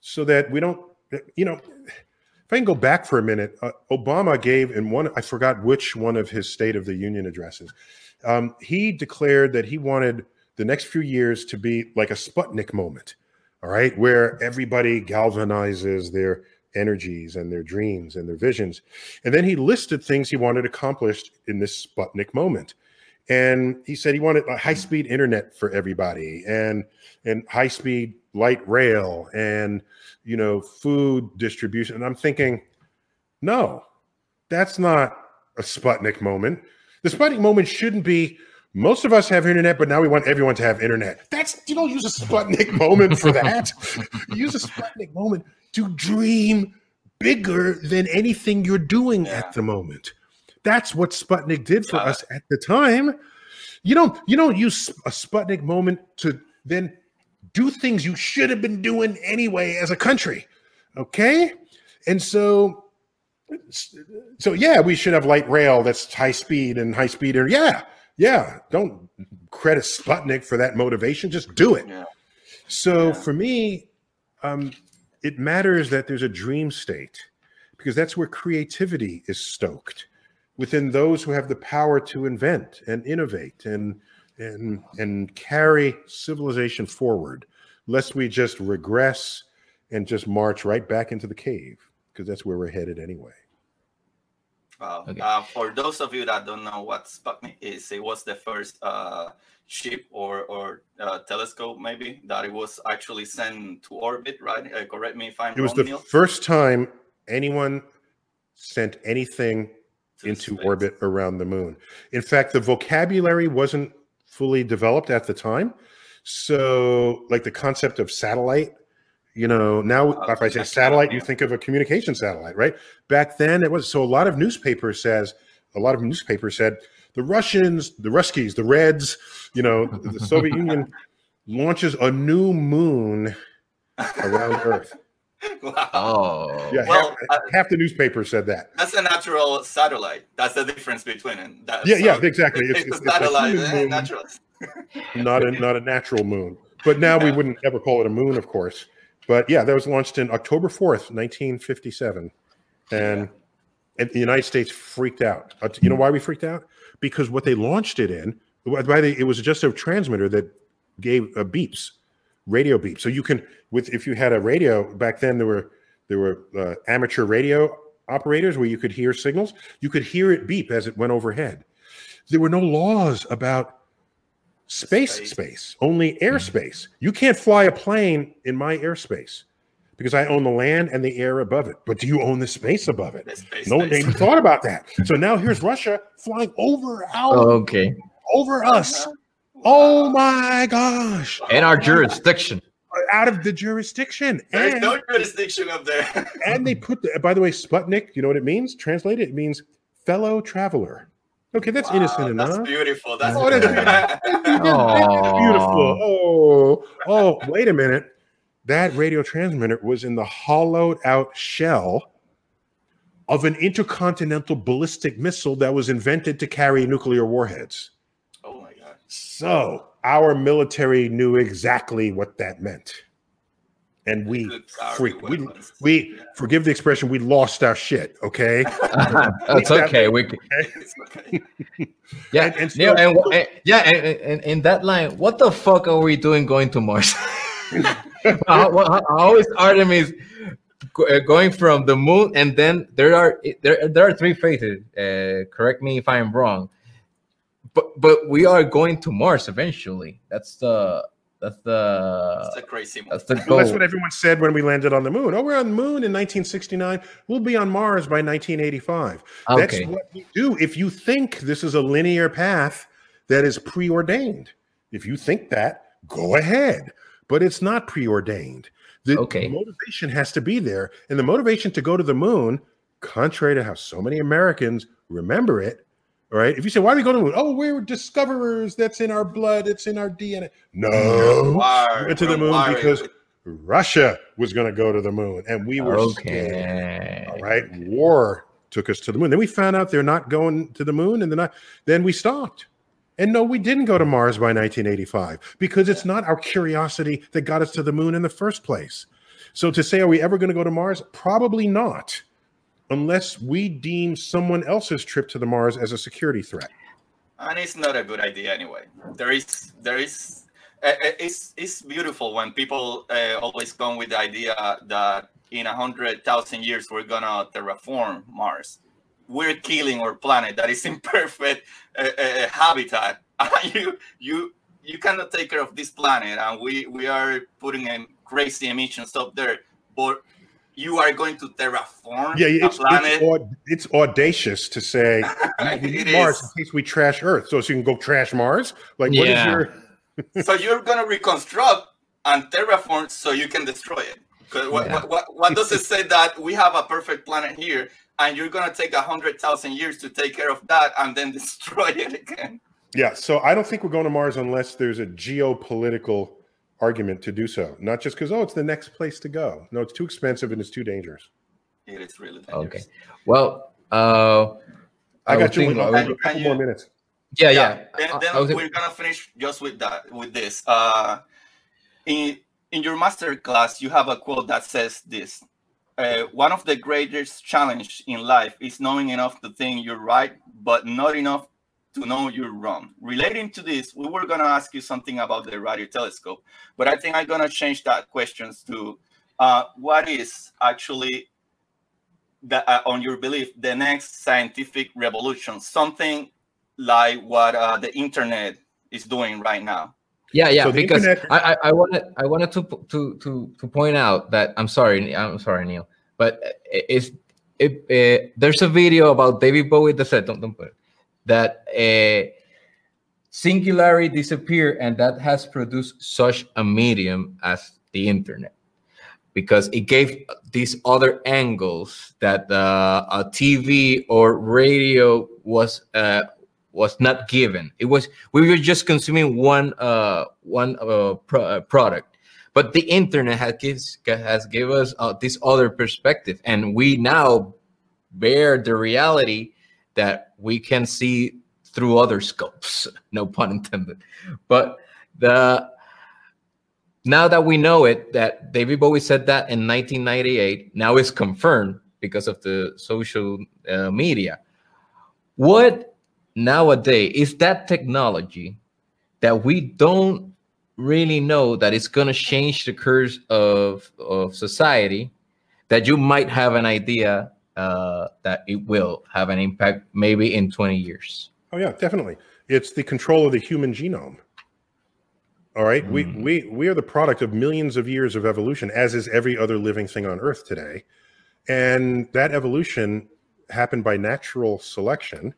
Speaker 3: so that we don't, you know. If I can go back for a minute, uh, Obama gave in one, I forgot which one of his State of the Union addresses, um, he declared that he wanted the next few years to be like a Sputnik moment, all right, where everybody galvanizes their energies and their dreams and their visions. And then he listed things he wanted accomplished in this Sputnik moment. And he said he wanted a high-speed internet for everybody and and high-speed light rail and you know food distribution. And I'm thinking, no, that's not a Sputnik moment. The Sputnik moment shouldn't be most of us have internet, but now we want everyone to have internet. That's you don't use a Sputnik <laughs> moment for that. use a Sputnik moment to dream bigger than anything you're doing
Speaker 1: Yeah.
Speaker 3: at the moment. That's what Sputnik did for
Speaker 1: Yeah.
Speaker 3: us at the time. You don't you don't use a Sputnik moment to then do things you should have been doing anyway as a country. Okay? And so so yeah, we should have light rail that's high speed and high speed. Or yeah, yeah. Don't credit Sputnik for that motivation. Just do it.
Speaker 1: Yeah.
Speaker 3: So
Speaker 1: Yeah.
Speaker 3: for me, um, it matters that there's a dream state because that's where creativity is stoked within those who have the power to invent and innovate and and and carry civilization forward, lest we just regress and just march right back into the cave because that's where we're headed anyway.
Speaker 1: Wow.
Speaker 2: Okay.
Speaker 1: Uh, for those of you that don't know what Sputnik is, it was the first uh, ship or or uh, telescope, maybe that it was actually sent to orbit. Right? Uh, correct me if I'm
Speaker 3: It was
Speaker 1: wrong,
Speaker 3: the
Speaker 1: Neil.
Speaker 3: first time anyone sent anything into
Speaker 1: space.
Speaker 3: orbit around the moon. In fact, the vocabulary wasn't fully developed at the time. So, like the concept of satellite, you know, now
Speaker 1: Oh,
Speaker 3: if I say satellite, you think of a communication satellite, right? Back then, it was so a lot of newspapers says a lot of newspapers said the Russians, the Ruskies, the Reds, you know, the Soviet Union <laughs> launches a new moon around Earth. <laughs>
Speaker 1: Wow.
Speaker 2: Oh,
Speaker 3: Yeah,
Speaker 1: Well,
Speaker 3: half,
Speaker 1: uh,
Speaker 3: half the newspaper said that.
Speaker 1: That's a natural satellite. That's the difference between it. That,
Speaker 3: Yeah, yeah, exactly.
Speaker 1: It's,
Speaker 3: It's-
Speaker 1: a
Speaker 3: it's- it's a
Speaker 1: satellite,
Speaker 3: human
Speaker 1: eh,
Speaker 3: moon.
Speaker 1: natural. <laughs>
Speaker 3: not a not a natural moon. But now we wouldn't ever call it a moon, of course. But yeah, that was launched in October fourth, nineteen fifty seven, and, and the United States freaked out. Uh, You know why we freaked out? Because what they launched it in, by the, it was just a transmitter that gave uh, beeps, radio beeps. So you can with if you had a radio back then, there were there were uh, amateur radio operators where you could hear signals. You could hear it beep as it went overhead. There were no laws about space
Speaker 1: Space.
Speaker 3: space, only airspace. You can't fly a plane in my airspace because I own the land and the air above it. But do you own the space above it?
Speaker 1: Space
Speaker 3: No one even thought about that. So now here's Russia flying over our
Speaker 2: okay.
Speaker 3: over us. Oh my gosh.
Speaker 2: In our jurisdiction.
Speaker 3: Out of the jurisdiction.
Speaker 1: There's
Speaker 3: And,
Speaker 1: no jurisdiction up there. <laughs>
Speaker 3: and they put the, by the way, Sputnik, you know what it means? Translate it, it means fellow traveler. Okay, that's
Speaker 1: Wow,
Speaker 3: innocent
Speaker 1: That's
Speaker 3: enough.
Speaker 1: beautiful. That's
Speaker 3: Oh, <laughs> that's
Speaker 2: Aw.
Speaker 3: beautiful. Oh, oh, wait a minute. That radio transmitter was in the hollowed out shell of an intercontinental ballistic missile that was invented to carry nuclear warheads.
Speaker 1: My god.
Speaker 3: So our military knew exactly what that meant. And we
Speaker 1: Good power
Speaker 3: freaked. We, we
Speaker 1: Yeah.
Speaker 3: forgive the expression, we lost our shit. Okay. <laughs>
Speaker 2: That's okay. We
Speaker 1: okay. <laughs>
Speaker 2: yeah,
Speaker 3: And- and
Speaker 2: yeah, and, and- yeah, and, and in that line, what the fuck are we doing going to Mars? <laughs> how, how, how is Artemis uh, going from the moon, and then there are there there are three phases. Uh, correct me if I'm wrong, but but we are going to Mars eventually. That's the that's the
Speaker 1: It's a crazy
Speaker 2: that's the
Speaker 3: Well,
Speaker 2: goal.
Speaker 3: that's what everyone said when we landed on the moon. Oh, we're on the moon in 1969. We'll be on Mars by 1985.
Speaker 2: Okay.
Speaker 3: That's what we do. If you think this is a linear path that is preordained, if you think that, go ahead. But it's not preordained. The
Speaker 2: Okay.
Speaker 3: motivation has to be there. And the motivation to go to the moon, contrary to how so many Americans remember it, all right? If you say, why do we go to the moon? Oh, we're discoverers. That's in our blood. It's in our DNA. No. We went to the moon
Speaker 1: wired
Speaker 3: because Russia was going to go to the moon, and we were scared.
Speaker 2: okay.
Speaker 3: All right, war took us to the moon. Then we found out they're not going to the moon, and they're not. Then we stopped. And no, we didn't go to Mars by 1985 because it's not our curiosity that got us to the moon in the first place. So to say, are we ever going to go to Mars? Probably not, unless we deem someone else's trip to the Mars as a security threat.
Speaker 1: and it's not a good idea anyway. There is, there is, uh, uh, it's it's beautiful when people uh, always come with the idea that in a hundred thousand years we're gonna terraform Mars. We're killing our planet that is <laughs> in perfect uh, uh, habitat. <laughs> you you you cannot take care of this planet, and we we are putting in crazy emissions up there, but. You are going to terraform
Speaker 3: Yeah,
Speaker 1: a
Speaker 3: it's,
Speaker 1: planet.
Speaker 3: it's, aud- it's audacious to say <laughs> we need
Speaker 1: It
Speaker 3: Mars
Speaker 1: is.
Speaker 3: in case we trash Earth, so, so you can go trash Mars. Like, what is
Speaker 2: Yeah.
Speaker 3: your <laughs>
Speaker 1: so you're gonna reconstruct and terraform so you can destroy it. 'Cause what,
Speaker 2: Yeah.
Speaker 1: what, what, what does it say that we have a perfect planet here and you're gonna take a hundred thousand years to take care of that and then <laughs> destroy it again?
Speaker 3: Yeah, so I don't think we're going to Mars unless there's a geopolitical argument to do so. Not just because oh, it's the next place to go. No, it's too expensive and it's too dangerous.
Speaker 1: It is really dangerous.
Speaker 2: Okay. Well, uh,
Speaker 3: I,
Speaker 2: would
Speaker 3: got you.
Speaker 2: think-
Speaker 3: I'll
Speaker 2: I
Speaker 3: give
Speaker 2: would-
Speaker 3: a couple
Speaker 1: Can
Speaker 3: more
Speaker 1: you-
Speaker 3: minutes.
Speaker 2: yeah, yeah.
Speaker 1: Then,
Speaker 2: I-
Speaker 1: then
Speaker 2: I
Speaker 1: we're gonna finish just with that with this. Uh, in in your master class, you have a quote that says this. Uh, one of the greatest challenge in life is knowing enough to think you're right, but not enough to know you're wrong. Relating to this, we were gonna ask you something about the radio telescope, but I think I'm gonna change that questions to uh, what is actually the, uh, on your belief the next scientific revolution, something like what uh, the internet is doing right now.
Speaker 2: Yeah, yeah,
Speaker 3: So
Speaker 2: because
Speaker 3: internet-
Speaker 2: I, I, I wanted I wanted to to to to point out that I'm sorry, I'm sorry, Neil, but it's it, uh, there's a video about David Bowie that said don't, don't put it, that uh, singularity disappeared and that has produced such a medium as the internet. Because it gave these other angles that uh, a TV or radio was uh, was not given. It was we were just consuming one uh, one uh, pro- uh, product, but the internet has gives, has give us uh, this other perspective, and we now bear the reality that we can see through other scopes. <laughs> No pun intended, but the now that we know it, that David Bowie said that in 1998, now it's confirmed because of the social uh, media. What nowadays is that technology that we don't really know that it's going to change the course of, of society that you might have an idea uh, that it will have an impact maybe in 20 years?
Speaker 3: Oh, yeah, definitely. It's the control of the human genome. All right. Mm. We we we are the product of millions of years of evolution, as is every other living thing on Earth today. And that evolution happened by natural selection,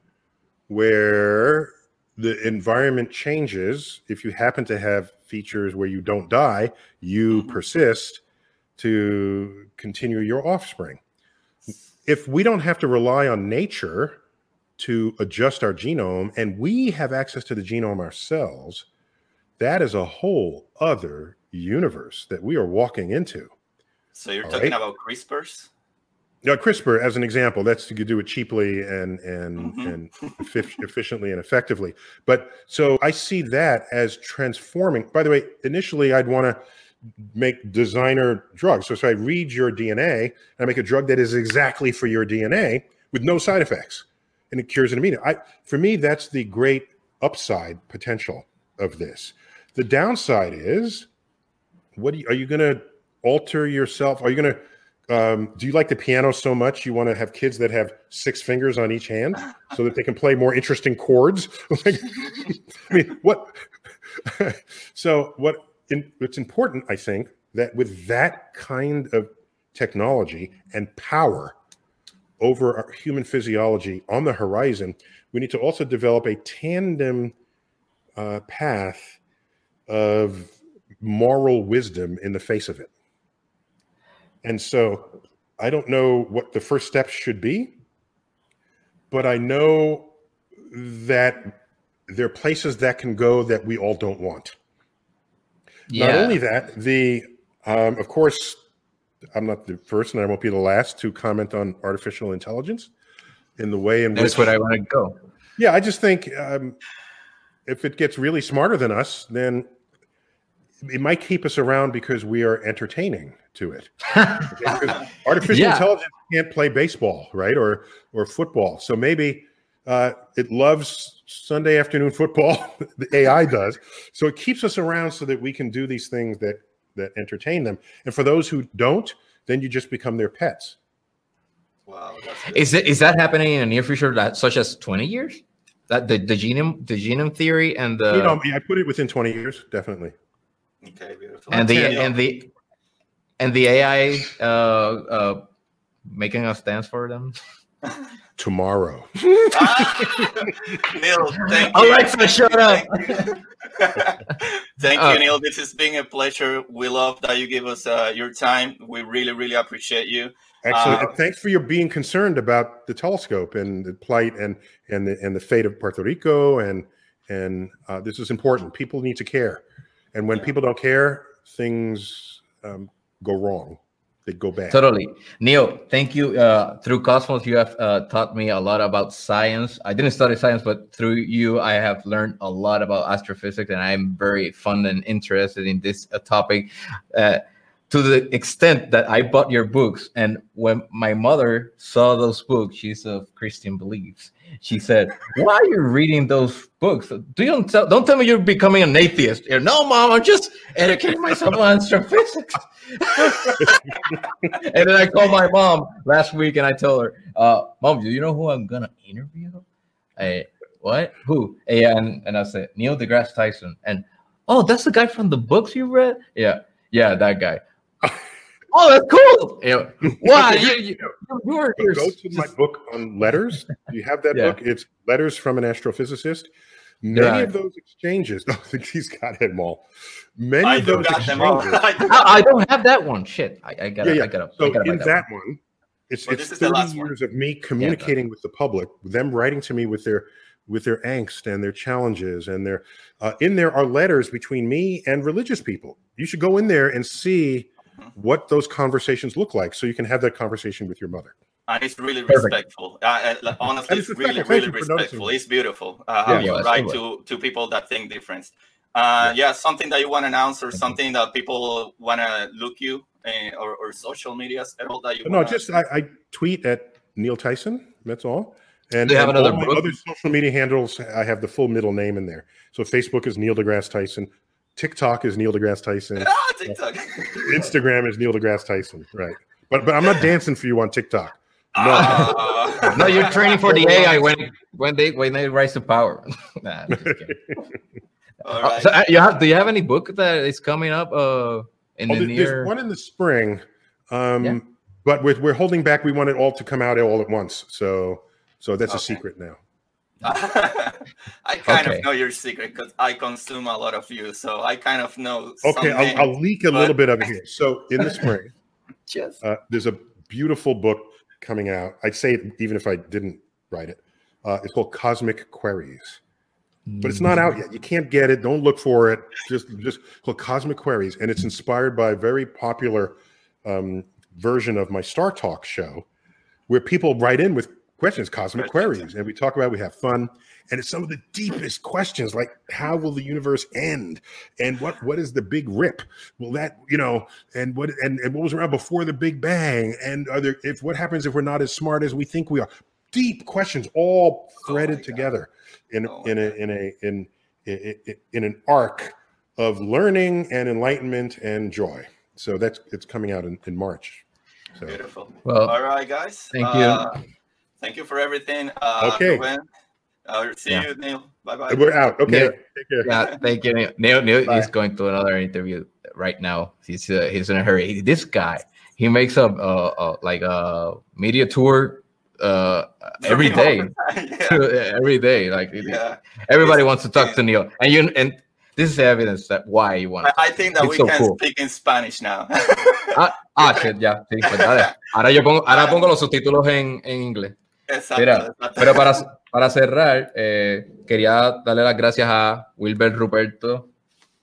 Speaker 3: where the environment changes. If you happen to have features where you don't die, you mm-hmm. persist to continue your offspring. If we don't have to rely on nature to adjust our genome and we have access to the genome ourselves, that is a whole other universe that we are walking into.
Speaker 1: So you're All talking right? about CRISPRs?
Speaker 3: Yeah, CRISPR as an example. That's you could do it cheaply and and mm-hmm. and efficiently and effectively. But so I see that as transforming. By the way, initially I'd want to make designer drugs. So, so I read your DNA and I make a drug that is exactly for your DNA with no side effects, and it cures immediately. I, for me, that's the great upside potential of this. The downside is, what you, are you going to alter yourself? Are you going to um, do you like the piano so much you want to have kids that have six fingers on each hand so that they can play more interesting chords? <laughs> like, I mean, what? <laughs> so what? In, it's important, I think, that with that kind of technology and power over human physiology on the horizon, we need to also develop a tandem uh, path of moral wisdom in the face of it. And so I don't know what the first steps should be, but I know that there are places that can go that we all don't want. Yeah. Not only that, the um, of course, I'm not the first, and I won't be the last to comment on artificial intelligence in the way in
Speaker 2: That's
Speaker 3: which.
Speaker 2: what I want to go.
Speaker 3: Yeah, I just think um, if it gets really smarter than us, then it might keep us around because we are entertaining to it. <laughs> artificial yeah. intelligence can't play baseball, right, or or football. So maybe uh, it loves Sunday afternoon football. <laughs> the AI does. So it keeps us around so that we can do these things that that entertain them. And for those who don't, then you just become their pets.
Speaker 2: Wow. Is it is that happening in the near future, that such as twenty years? That the, the genome the genome theory and the
Speaker 3: you know I put it within twenty years, definitely.
Speaker 2: Okay, beautiful. And the and the and the AI uh, uh, making us dance for them <laughs>
Speaker 3: tomorrow.
Speaker 1: ah, <laughs> <laughs> Neil, thank you.
Speaker 2: Alexa, shut up. <laughs>
Speaker 1: thank you, uh, Neil. This has been a pleasure. We love that you give us uh, your time. We really, really appreciate you.
Speaker 3: Excellent. Uh, thanks for your being concerned about the telescope and the plight and and the and the fate of Puerto Rico and and uh, this is important. People need to care, and when yeah. people don't care, things um, go wrong. They go bad.
Speaker 2: Totally. Neil, thank you. Uh, through Cosmos, you have uh, taught me a lot about science. I didn't study science, but through you, I have learned a lot about astrophysics, and I'm very fun and interested in this uh, topic. To the extent that I bought your books, and when my mother saw those books, she's of Christian beliefs. She said, "Why are you reading those books? Do you don't tell, don't tell me you're becoming an atheist?" You're, no, mom, I'm just educating myself on astrophysics. <laughs> and then I called my mom last week, and I told her, uh, "Mom, do you know who I'm gonna interview?" I what? Who? And and I said Neil deGrasse Tyson, and oh, that's the guy from the books you read. Yeah, yeah, that guy oh, that's cool. Yeah. Wow. you, you,
Speaker 3: you are, go to my book on letters. Do you have that yeah. book? It's Letters from an Astrophysicist. Many yeah. of those exchanges, <laughs> I think he's got them all. Many I of those exchanges. <laughs>
Speaker 2: I, I, don't have that one. Shit. I, I got yeah, yeah. I got
Speaker 3: So in that, that one, one, it's, well, it's 30 years one. of me communicating yeah, with the public, them writing to me with their with their angst and their challenges and their uh, in there are letters between me and religious people you should go in there and see what those conversations look like so you can have that conversation with your mother
Speaker 1: and it's really
Speaker 2: Perfect.
Speaker 1: respectful. Uh, uh, honestly, it's
Speaker 3: it's
Speaker 1: really, really
Speaker 3: Thank you for
Speaker 1: respectful. It's beautiful uh, how
Speaker 3: Yeah.
Speaker 1: you
Speaker 2: Yes,
Speaker 1: write
Speaker 2: it
Speaker 1: to to people that think different. Uh, yeah. something that you want to announce or something that people want to look you uh, or, or social medias at all that you
Speaker 3: no
Speaker 1: wanna-
Speaker 3: just I, I tweet at neil tyson that's all and,
Speaker 2: Do you have
Speaker 3: and
Speaker 2: another
Speaker 3: all my other social media handles i have the full middle name in there so facebook is neil degrasse tyson tiktok is neil degrasse tyson <laughs>
Speaker 1: ah, TikTok. <laughs>
Speaker 3: instagram is neil degrasse tyson right but but i'm not dancing for you on tiktok
Speaker 1: Ah.
Speaker 2: No, you're training for the <laughs> AI when when they when they rise to power. nah, I'm just kidding.
Speaker 1: all
Speaker 2: Uh,
Speaker 1: right.
Speaker 2: so, uh, you have, do you have any book that is coming up uh, in
Speaker 3: Oh,
Speaker 2: the
Speaker 3: there-
Speaker 2: near?
Speaker 3: There's one in the spring, um,
Speaker 2: Yeah.
Speaker 3: but we're, we're holding back. We want it all to come out all at once. So so that's a secret now. <laughs>
Speaker 1: I kind
Speaker 2: Okay.
Speaker 1: of know your secret because I consume a lot of you, so I kind of know.
Speaker 3: Okay,
Speaker 1: some
Speaker 3: I'll,
Speaker 1: names.
Speaker 3: I'll leak a
Speaker 1: but-
Speaker 3: little bit of it here. So in the spring, <laughs>
Speaker 2: Just-
Speaker 3: uh, there's a beautiful book coming out. I'd say it even if I didn't write it. Uh, it's called Cosmic Queries, but it's not out yet. You can't get it. Don't look for it. Just just called Cosmic Queries, and it's inspired by a very popular um, version of my Star Talk show, where people write in with questions, cosmic
Speaker 1: Questions.
Speaker 3: queries, and we talk about. We have fun, and it's some of the deepest questions, like how will the universe end, and what what is the big rip? Will that you know, and what and, and what was around before the Big Bang, and are there if what happens if we're not as smart as we think we are? Deep questions, all
Speaker 1: Oh
Speaker 3: threaded
Speaker 1: my God.
Speaker 3: together in
Speaker 1: Oh
Speaker 3: in a in a in in, in an arc of learning and enlightenment and joy. So that's it's coming out in, in March. So
Speaker 1: Beautiful.
Speaker 2: Well,
Speaker 1: All right, guys.
Speaker 2: thank you.
Speaker 1: Uh, Thank you for everything. Uh,
Speaker 3: Okay.
Speaker 1: Uh, see
Speaker 2: Yeah.
Speaker 1: you, Neil. Bye bye.
Speaker 3: we're out. Okay.
Speaker 2: Neil-
Speaker 3: Take care.
Speaker 2: yeah, thank you. Neil, Neil, Neil
Speaker 3: Bye.
Speaker 2: is going to another interview right now. He's uh, he's in a hurry. He- this guy, he makes up uh, uh, like a media tour uh, every day. <laughs> <laughs>
Speaker 1: yeah.
Speaker 2: every day, like
Speaker 1: yeah.
Speaker 2: everybody wants to talk to Neil, and you and this is evidence that why you want.
Speaker 1: I, I think that
Speaker 2: It's
Speaker 1: we
Speaker 2: so
Speaker 1: can
Speaker 2: cool.
Speaker 1: speak in Spanish now.
Speaker 2: Ah, shit, ya, sí, pues dale. <laughs> Ahora yo pongo, ahora pongo los subtítulos en, en inglés.
Speaker 1: Exacto,
Speaker 2: Mira,
Speaker 1: exacto.
Speaker 2: Pero para, para cerrar, eh, quería darle las gracias a Wilber Ruperto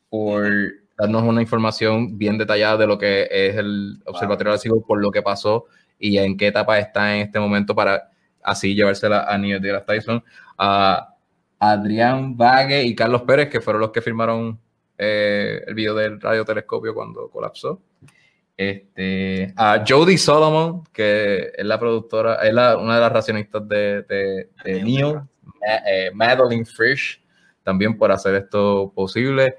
Speaker 2: por darnos una información bien detallada de lo que es el Observatorio de la Salud, por lo que pasó y en qué etapa está en este momento para así llevársela a Neil deGrasse Tyson. A Adrián Vague y Carlos Pérez, que fueron los que firmaron eh, el video del radiotelescopio cuando colapsó. Este, a Jodie Solomon, que es la productora, es la- una de las racionistas de, de, de Ma- eh, Madeline Frisch, también por hacer esto posible.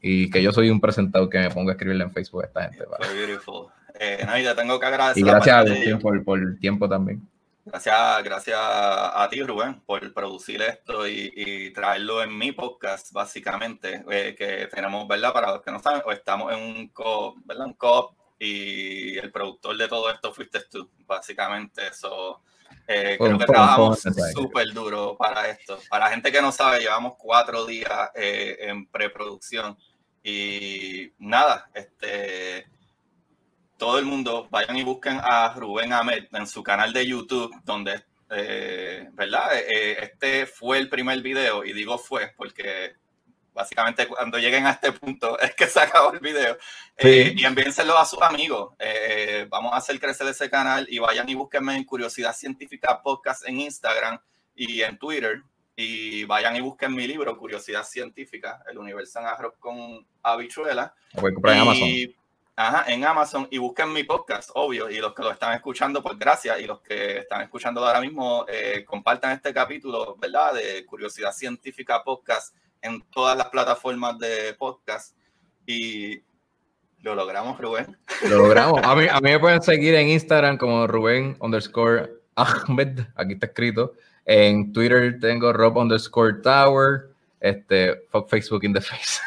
Speaker 2: Y que yo soy un presentador que me pongo a escribirle en Facebook a esta gente.
Speaker 1: beautiful. Eh, no, y te tengo que agradecer.
Speaker 2: Y gracias a Agustín por, por el tiempo también.
Speaker 1: Gracias, gracias a ti, Rubén, por producir esto y, y traerlo en mi podcast, básicamente, eh, que tenemos, ¿verdad? Para los que no saben, o estamos en un co, ¿verdad? Un co y el productor de todo esto fuiste tú, básicamente. Eso, eh, creo que trabajamos súper duro para esto. Para la gente que no sabe, llevamos cuatro días eh, en preproducción y nada, este todo el mundo vayan y busquen a Rubén Ahmed en su canal de YouTube, donde, eh, ¿verdad? Eh, este fue el primer video, y digo fue porque básicamente cuando lleguen a este punto <laughs> es que se acabó el video. Eh, y envíenselo a sus amigos. Eh, vamos a hacer crecer ese canal y vayan y búsquenme en Curiosidad Científica Podcast en Instagram y en Twitter. Y vayan y busquen mi libro, Curiosidad Científica, El Universo en Arroz con Habichuela.
Speaker 2: Lo pueden comprar en Amazon.
Speaker 1: Y- Ajá, en Amazon y busquen mi podcast, obvio, y los que lo están escuchando, pues gracias, y los que están escuchando ahora mismo, eh, compartan este capítulo, ¿verdad? De Curiosidad Científica Podcast en todas las plataformas de podcast y lo logramos, Rubén.
Speaker 2: Lo logramos. A mí, a mí me pueden seguir en Instagram como Rubén underscore Ahmed. Aquí está escrito. En Twitter tengo Rob underscore Tower. Este, fuck Facebook in the face.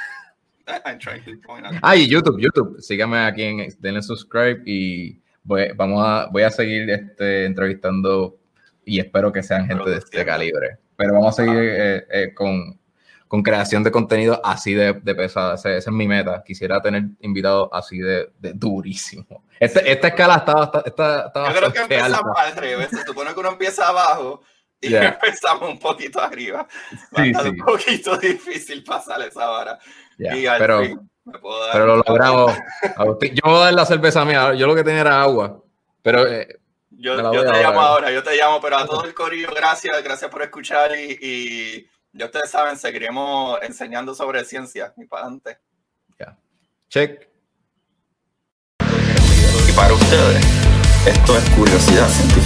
Speaker 1: I'm trying to point out.
Speaker 2: Ah, y YouTube, YouTube. Síganme aquí en, denle subscribe y voy, vamos a, voy a seguir este, entrevistando y espero que sean gente de este calibre. Pero vamos a seguir eh, eh, con, con creación de contenido así de, de pesada. Ese- Esa es mi meta. Quisiera tener invitados así de, de durísimo. Este, esta escala está, está
Speaker 1: Yo creo que empieza al revés, se supone que uno empieza abajo y
Speaker 2: Yeah. <laughs>
Speaker 1: empezamos un poquito arriba. Va a
Speaker 2: Sí, sí.
Speaker 1: un poquito difícil pasar esa vara.
Speaker 2: Ya,
Speaker 1: y al
Speaker 2: pero,
Speaker 1: fin me puedo dar
Speaker 2: pero lo logramos. Agustín, Yo voy a dar la cerveza mía. Yo lo que tenía era agua. Pero eh,
Speaker 1: Yo, yo te
Speaker 2: ahora.
Speaker 1: llamo ahora, yo te llamo, pero a todo el corillo, gracias, gracias por escuchar y, y ya ustedes saben, seguiremos enseñando sobre ciencia y para adelante.
Speaker 2: check.
Speaker 4: Y para ustedes, esto es curiosidad científica.